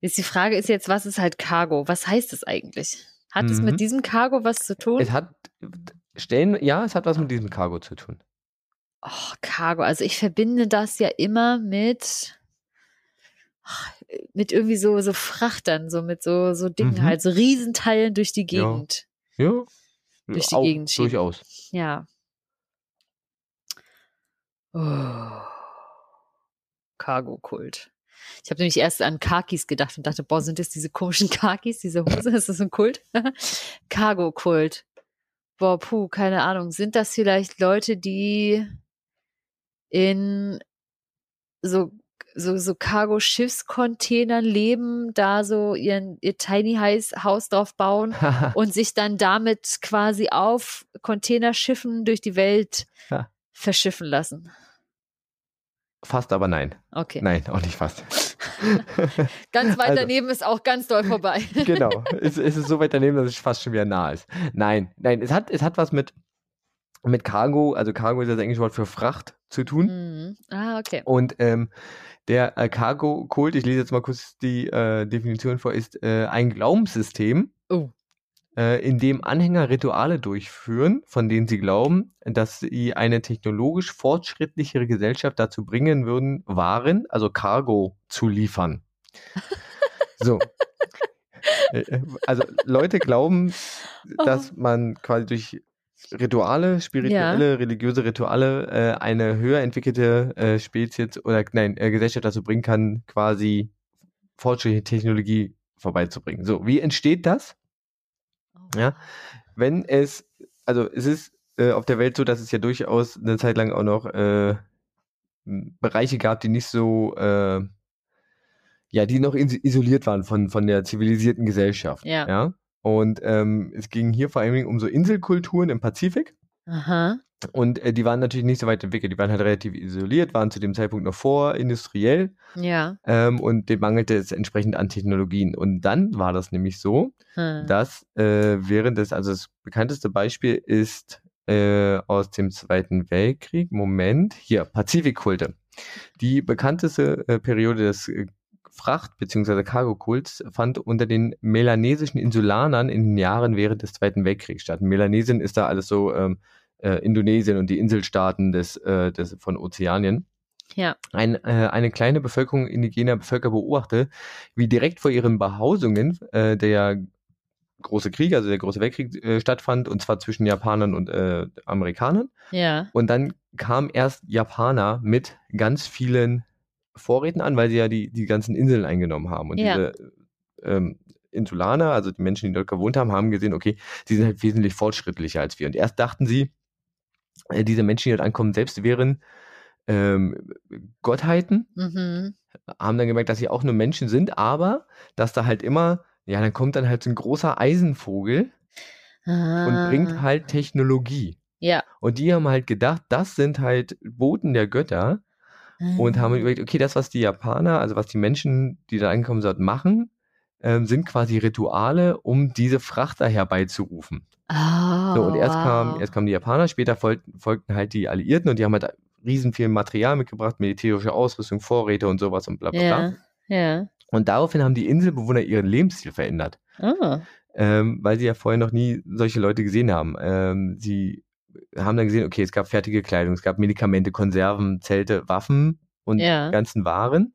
Jetzt die Frage ist jetzt, was ist halt Cargo? Was heißt das eigentlich? Hat es Mhm. mit diesem Cargo was zu tun? Es hat, stellen, ja, es hat was mit diesem Cargo zu tun. Oh, Cargo. Also ich verbinde das ja immer mit mit irgendwie so so Frachtern, so mit so so Dingen Mhm. halt, so Riesenteilen durch die Ja. Gegend. Ja. Durch die auch, Gegend schieben. Durchaus. Ja. Oh. Cargo-Kult. Ich habe nämlich erst an Kakis gedacht und dachte, boah, sind das diese komischen Kakis, diese Hose? Ist das ein Kult? <laughs> Cargo-Kult. Boah, puh, keine Ahnung. Sind das vielleicht Leute, die in so so, so Cargo-Schiffscontainern leben, da so ihren, ihr Tiny House drauf bauen <laughs> und sich dann damit quasi auf Containerschiffen durch die Welt ja. verschiffen lassen. Fast, aber nein. Okay. Nein, auch nicht fast. <laughs> ganz weit also, daneben ist auch ganz doll vorbei. <laughs> genau. Es, es, ist so weit daneben, dass es fast schon wieder nah ist. Nein, nein, es hat, es hat was mit, mit Cargo, also Cargo ist das englische Wort für Fracht zu tun. Mhm. Ah, okay. Und ähm, der äh, Cargo-Kult, ich lese jetzt mal kurz die äh, Definition vor, ist äh, ein Glaubenssystem, oh. Äh, in dem Anhänger Rituale durchführen, von denen sie glauben, dass sie eine technologisch fortschrittlichere Gesellschaft dazu bringen würden, Waren, also Cargo, zu liefern. <laughs> so. Äh, äh, also Leute glauben, oh. dass man quasi durch Rituale, spirituelle, ja. religiöse Rituale äh, eine höher entwickelte äh, Spezies oder nein, äh, Gesellschaft dazu bringen kann, quasi fortschrittliche Technologie vorbeizubringen. So, wie entsteht das? Oh. Ja, wenn es, also es ist äh, auf der Welt so, dass es ja durchaus eine Zeit lang auch noch äh, Bereiche gab, die nicht so, äh, ja, die noch isoliert waren von, von der zivilisierten Gesellschaft. Ja. ja? Und ähm, es ging hier vor allem um so Inselkulturen im Pazifik. Aha. Und äh, die waren natürlich nicht so weit entwickelt. Die waren halt relativ isoliert, waren zu dem Zeitpunkt noch vorindustriell. Ja. Ähm, und dem mangelte es entsprechend an Technologien. Und dann war das nämlich so, hm. dass äh, während des, also das bekannteste Beispiel ist äh, aus dem Zweiten Weltkrieg, Moment, hier, Pazifikkulte. Die bekannteste äh, Periode des äh, Fracht- bzw. Cargo-Kults fand unter den melanesischen Insulanern in den Jahren während des Zweiten Weltkriegs statt. Melanesien ist da alles so ähm, äh, Indonesien und die Inselstaaten des, äh, des, von Ozeanien. Ja. Ein, äh, eine kleine Bevölkerung indigener Bevölker beobachte, wie direkt vor ihren Behausungen äh, der große Krieg, also der große Weltkrieg äh, stattfand, und zwar zwischen Japanern und äh, Amerikanern. Ja. Und dann kamen erst Japaner mit ganz vielen Vorräten an, weil sie ja die, die ganzen Inseln eingenommen haben. Und ja. diese ähm, Insulaner, also die Menschen, die dort gewohnt haben, haben gesehen, okay, sie sind halt wesentlich fortschrittlicher als wir. Und erst dachten sie, äh, diese Menschen, die dort ankommen, selbst wären ähm, Gottheiten, mhm. haben dann gemerkt, dass sie auch nur Menschen sind, aber dass da halt immer, ja, dann kommt dann halt so ein großer Eisenvogel ah. und bringt halt Technologie. Ja. Und die haben halt gedacht, das sind halt Boten der Götter, und haben ah. überlegt, okay, das, was die Japaner, also was die Menschen, die da angekommen sind, machen, ähm, sind quasi Rituale, um diese Frachter herbeizurufen. Oh, so, und erst, wow. kam, erst kamen die Japaner, später folgten, folgten halt die Alliierten und die haben halt riesen viel Material mitgebracht, militärische Ausrüstung, Vorräte und sowas und bla bla bla. Ja, ja. Und daraufhin haben die Inselbewohner ihren Lebensstil verändert. Oh. Ähm, weil sie ja vorher noch nie solche Leute gesehen haben. Ähm, sie haben dann gesehen, okay, es gab fertige Kleidung, es gab Medikamente, Konserven, Zelte, Waffen und ja. ganzen Waren.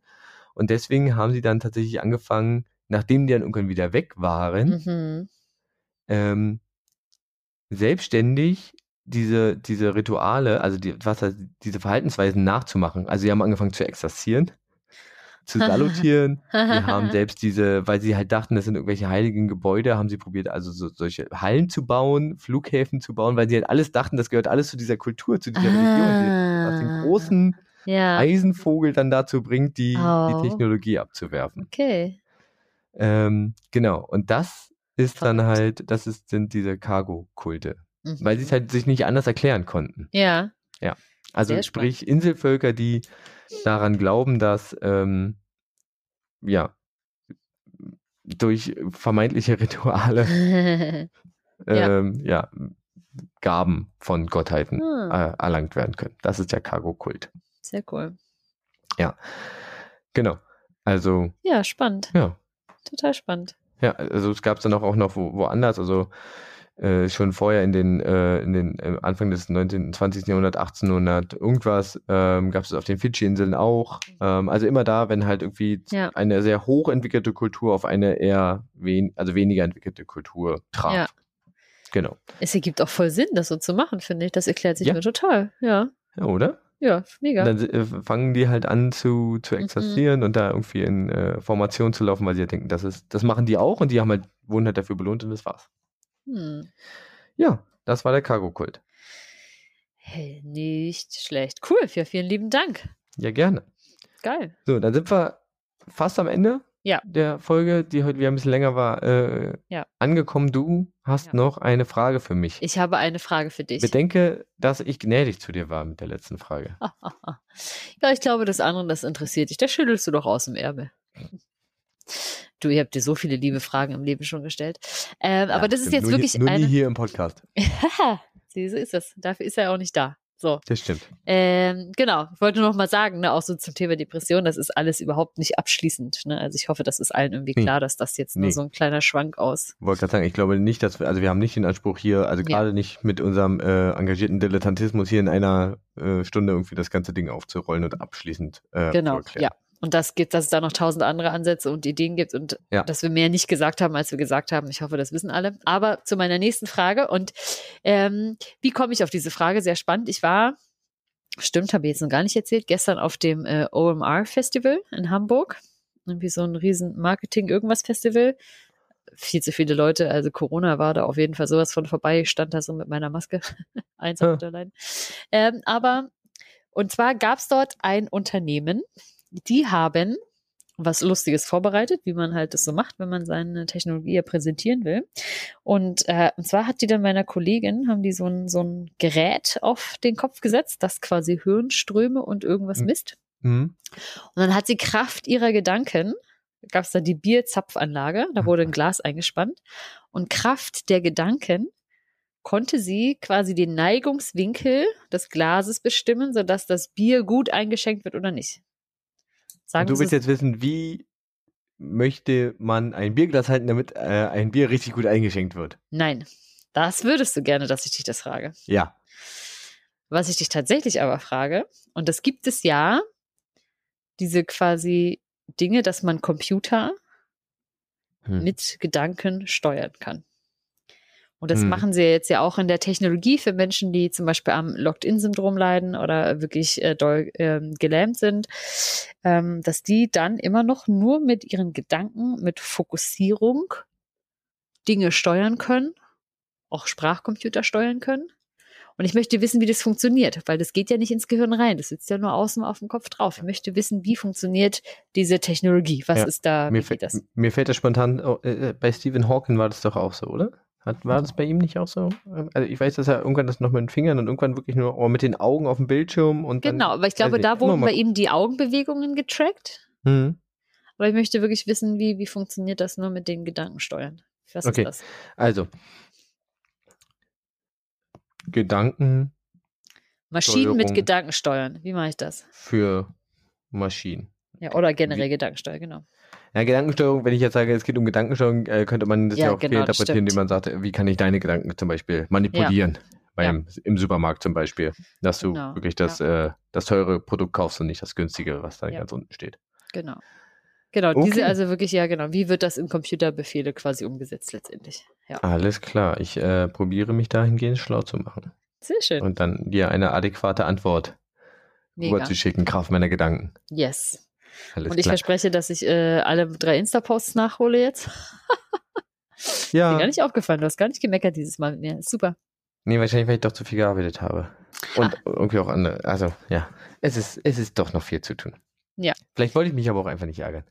Und deswegen haben sie dann tatsächlich angefangen, nachdem die dann irgendwann wieder weg waren, mhm. ähm, selbstständig diese, diese Rituale, also die, was heißt, diese Verhaltensweisen nachzumachen. Also sie haben angefangen zu exerzieren zu salutieren. Wir haben <laughs> selbst diese, weil sie halt dachten, das sind irgendwelche heiligen Gebäude, haben sie probiert, also so, solche Hallen zu bauen, Flughäfen zu bauen, weil sie halt alles dachten, das gehört alles zu dieser Kultur, zu dieser ah, Religion, was den großen ja. Eisenvogel dann dazu bringt, die, oh. die Technologie abzuwerfen. Okay. Ähm, genau. Und das ist Verrückt. dann halt, das ist, sind diese Cargo-Kulte. Mhm. Weil sie es halt sich nicht anders erklären konnten. Ja. Ja. Also sprich Inselvölker, die daran glauben, dass ähm, ja durch vermeintliche Rituale <laughs> ähm, ja. ja. Gaben von Gottheiten hm. äh, erlangt werden können. Das ist der Cargo-Kult. Sehr cool. Ja, genau. Also. Ja, spannend. Ja. Total spannend. Ja, also es gab es dann auch noch wo, woanders. Also äh, schon vorher in den, äh, in den äh, Anfang des 19., 20. Jahrhunderts, 1800 irgendwas, ähm, gab es auf den Fidschi-Inseln auch. Ähm, also immer da, wenn halt irgendwie ja. eine sehr hochentwickelte Kultur auf eine eher wen also weniger entwickelte Kultur traf. Ja. Genau. Es ergibt auch voll Sinn, das so zu machen, finde ich. Das erklärt sich ja. mir total, ja. Ja, oder? Ja, mega. dann äh, fangen die halt an zu, zu Mhm. exerzieren und da irgendwie in äh, Formation zu laufen, weil sie ja denken, das ist, das machen die auch und die haben halt, wurden halt dafür belohnt und das war's. Hm. Ja, das war der Cargo-Kult. Hey, nicht schlecht. Cool, ja, vielen lieben Dank. Ja, gerne. Geil. So, dann sind wir fast am Ende Ja. der Folge, die heute wieder ein bisschen länger war, äh, Ja. angekommen. Du hast Ja. noch eine Frage für mich. Ich habe eine Frage für dich. Bedenke, dass ich gnädig zu dir war mit der letzten Frage. <laughs> ja, ich glaube, das andere, das interessiert dich. Da schüttelst du doch aus dem Ärmel. Du, ihr habt dir so viele liebe Fragen im Leben schon gestellt. Ähm, aber Ja, das ist stimmt. jetzt nur wirklich nie, nur eine. nie hier im Podcast. <laughs> Sieh, so ist das. Dafür ist er ja auch nicht da. So. Das stimmt. Ähm, genau, ich wollte noch mal sagen, ne, auch so zum Thema Depression, das ist alles überhaupt nicht abschließend. Ne? Also ich hoffe, das ist allen irgendwie Nee. klar, dass das jetzt nur Nee. so ein kleiner Schwank aus. Wollte gerade sagen, ich glaube nicht, dass wir, also wir haben nicht den Anspruch hier, also Ja. gerade nicht mit unserem äh, engagierten Dilettantismus hier in einer äh, Stunde irgendwie das ganze Ding aufzurollen und abschließend äh, Genau, zu erklären. ja. Und das gibt, dass es da noch tausend andere Ansätze und Ideen gibt und Ja. dass wir mehr nicht gesagt haben, als wir gesagt haben. Ich hoffe, das wissen alle. Aber zu meiner nächsten Frage und ähm, wie komme ich auf diese Frage? Sehr spannend. Ich war, stimmt, habe ich jetzt noch gar nicht erzählt, gestern auf dem äh, OMR Festival in Hamburg. Irgendwie so ein riesen Marketing-Irgendwas-Festival. Viel zu viele Leute, also Corona war da auf jeden Fall sowas von vorbei. Ich stand da so mit meiner Maske, <laughs> einsam Ja. und allein. Ähm, aber, und zwar gab es dort ein Unternehmen, die haben was Lustiges vorbereitet, wie man halt das so macht, wenn man seine Technologie ja präsentieren will. Und, äh, und zwar hat die dann meiner Kollegin, haben die so ein, so ein Gerät auf den Kopf gesetzt, das quasi Hirnströme und irgendwas Mhm. misst. Mhm. Und dann hat sie Kraft ihrer Gedanken, gab es da die Bierzapfanlage, da wurde ein Glas eingespannt. Und Kraft der Gedanken konnte sie quasi den Neigungswinkel des Glases bestimmen, sodass das Bier gut eingeschenkt wird oder nicht. Sagen du willst jetzt wissen, wie möchte man ein Bierglas halten, damit äh, ein Bier richtig gut eingeschenkt wird? Nein, das würdest du gerne, dass ich dich das frage. Ja. Was ich dich tatsächlich aber frage, und das gibt es ja, diese quasi Dinge, dass man Computer Hm. mit Gedanken steuern kann. Und das Hm. machen sie jetzt ja auch in der Technologie für Menschen, die zum Beispiel am Locked-In-Syndrom leiden oder wirklich äh, doll ähm, gelähmt sind, ähm, dass die dann immer noch nur mit ihren Gedanken, mit Fokussierung Dinge steuern können, auch Sprachcomputer steuern können. Und ich möchte wissen, wie das funktioniert, weil das geht ja nicht ins Gehirn rein. Das sitzt ja nur außen auf dem Kopf drauf. Ich möchte wissen, wie funktioniert diese Technologie? Was Ja, ist da, Mir, fällt- das? mir fällt das spontan, oh, äh, bei Stephen Hawking war das doch auch so, oder? Hat, war das bei ihm nicht auch so? Also ich weiß, dass er irgendwann das noch mit den Fingern und irgendwann wirklich nur oh, mit den Augen auf dem Bildschirm und dann, Genau, aber ich glaube, da wurden bei ihm die Augenbewegungen getrackt. Hm. Aber ich möchte wirklich wissen, wie, wie funktioniert das nur mit den Gedanken steuern? Was Okay. ist das? Also Gedanken Maschinen mit Steuerung. Gedanken steuern. Wie mache ich das? für Maschinen. Ja, oder generell Gedankensteuer, genau. Ja, Gedankensteuerung, wenn ich jetzt sage, es geht um Gedankensteuerung, äh, könnte man das ja, Ja, auch genau, interpretieren, indem man sagt, wie kann ich deine Gedanken zum Beispiel manipulieren? Beim, Im Supermarkt zum Beispiel. Dass du Genau, wirklich das, äh, das teure Produkt kaufst und nicht das günstige, was da Ja. ganz unten steht. Genau. Genau, Okay. diese also wirklich, ja genau. Wie wird das in Computerbefehle quasi umgesetzt letztendlich? Ja, Alles klar, ich äh, probiere mich dahingehend schlau zu machen. sehr schön. Und dann dir eine adäquate Antwort Mega. rüberzuschicken, Kraft meiner Gedanken. Yes. Alles Und ich klar. verspreche, dass ich äh, alle drei Insta-Posts nachhole jetzt. <laughs> Ja, gar nicht aufgefallen, du hast gar nicht gemeckert dieses Mal mit mir. Super. nee, wahrscheinlich, weil ich doch zu viel gearbeitet habe. Und irgendwie auch andere. Also, ja, es ist, es ist doch noch viel zu tun. Ja. Vielleicht wollte ich mich aber auch einfach nicht ärgern.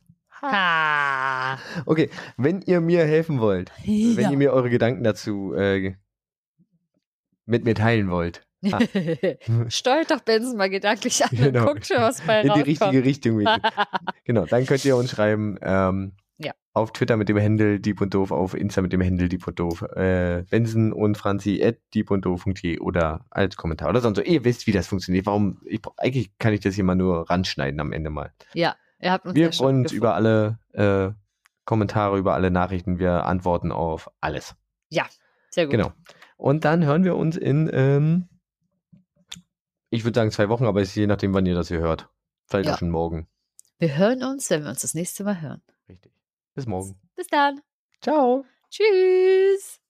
Ha. Okay, wenn ihr mir helfen wollt, wenn Ja. ihr mir eure Gedanken dazu äh, mit mir teilen wollt, Ah. <laughs> Steuert doch Benson mal gedanklich an Genau. und guckt schon, was bei in die richtige Richtung. <laughs> genau, dann könnt ihr uns schreiben. Ähm, Ja. Auf Twitter mit dem Handle Dieb und Doof, auf Insta mit dem Handle Dieb und Doof, äh, Benson und Franzi at diebunddoof.de oder als Kommentar oder sonst so. Ihr wisst, wie das funktioniert. Warum? Ich, eigentlich kann ich das hier mal nur ranschneiden am Ende mal. Ja, ihr habt uns Wir ja freuen uns über alle äh, Kommentare, über alle Nachrichten. Wir antworten auf alles. Sehr gut. Genau. Und dann hören wir uns in, ähm, ich würde sagen zwei Wochen, aber es ist je nachdem, wann ihr das hier hört. Vielleicht Ja. auch schon morgen. Wir hören uns, wenn wir uns das nächste Mal hören. Richtig. Bis morgen. Bis dann. Ciao. Tschüss.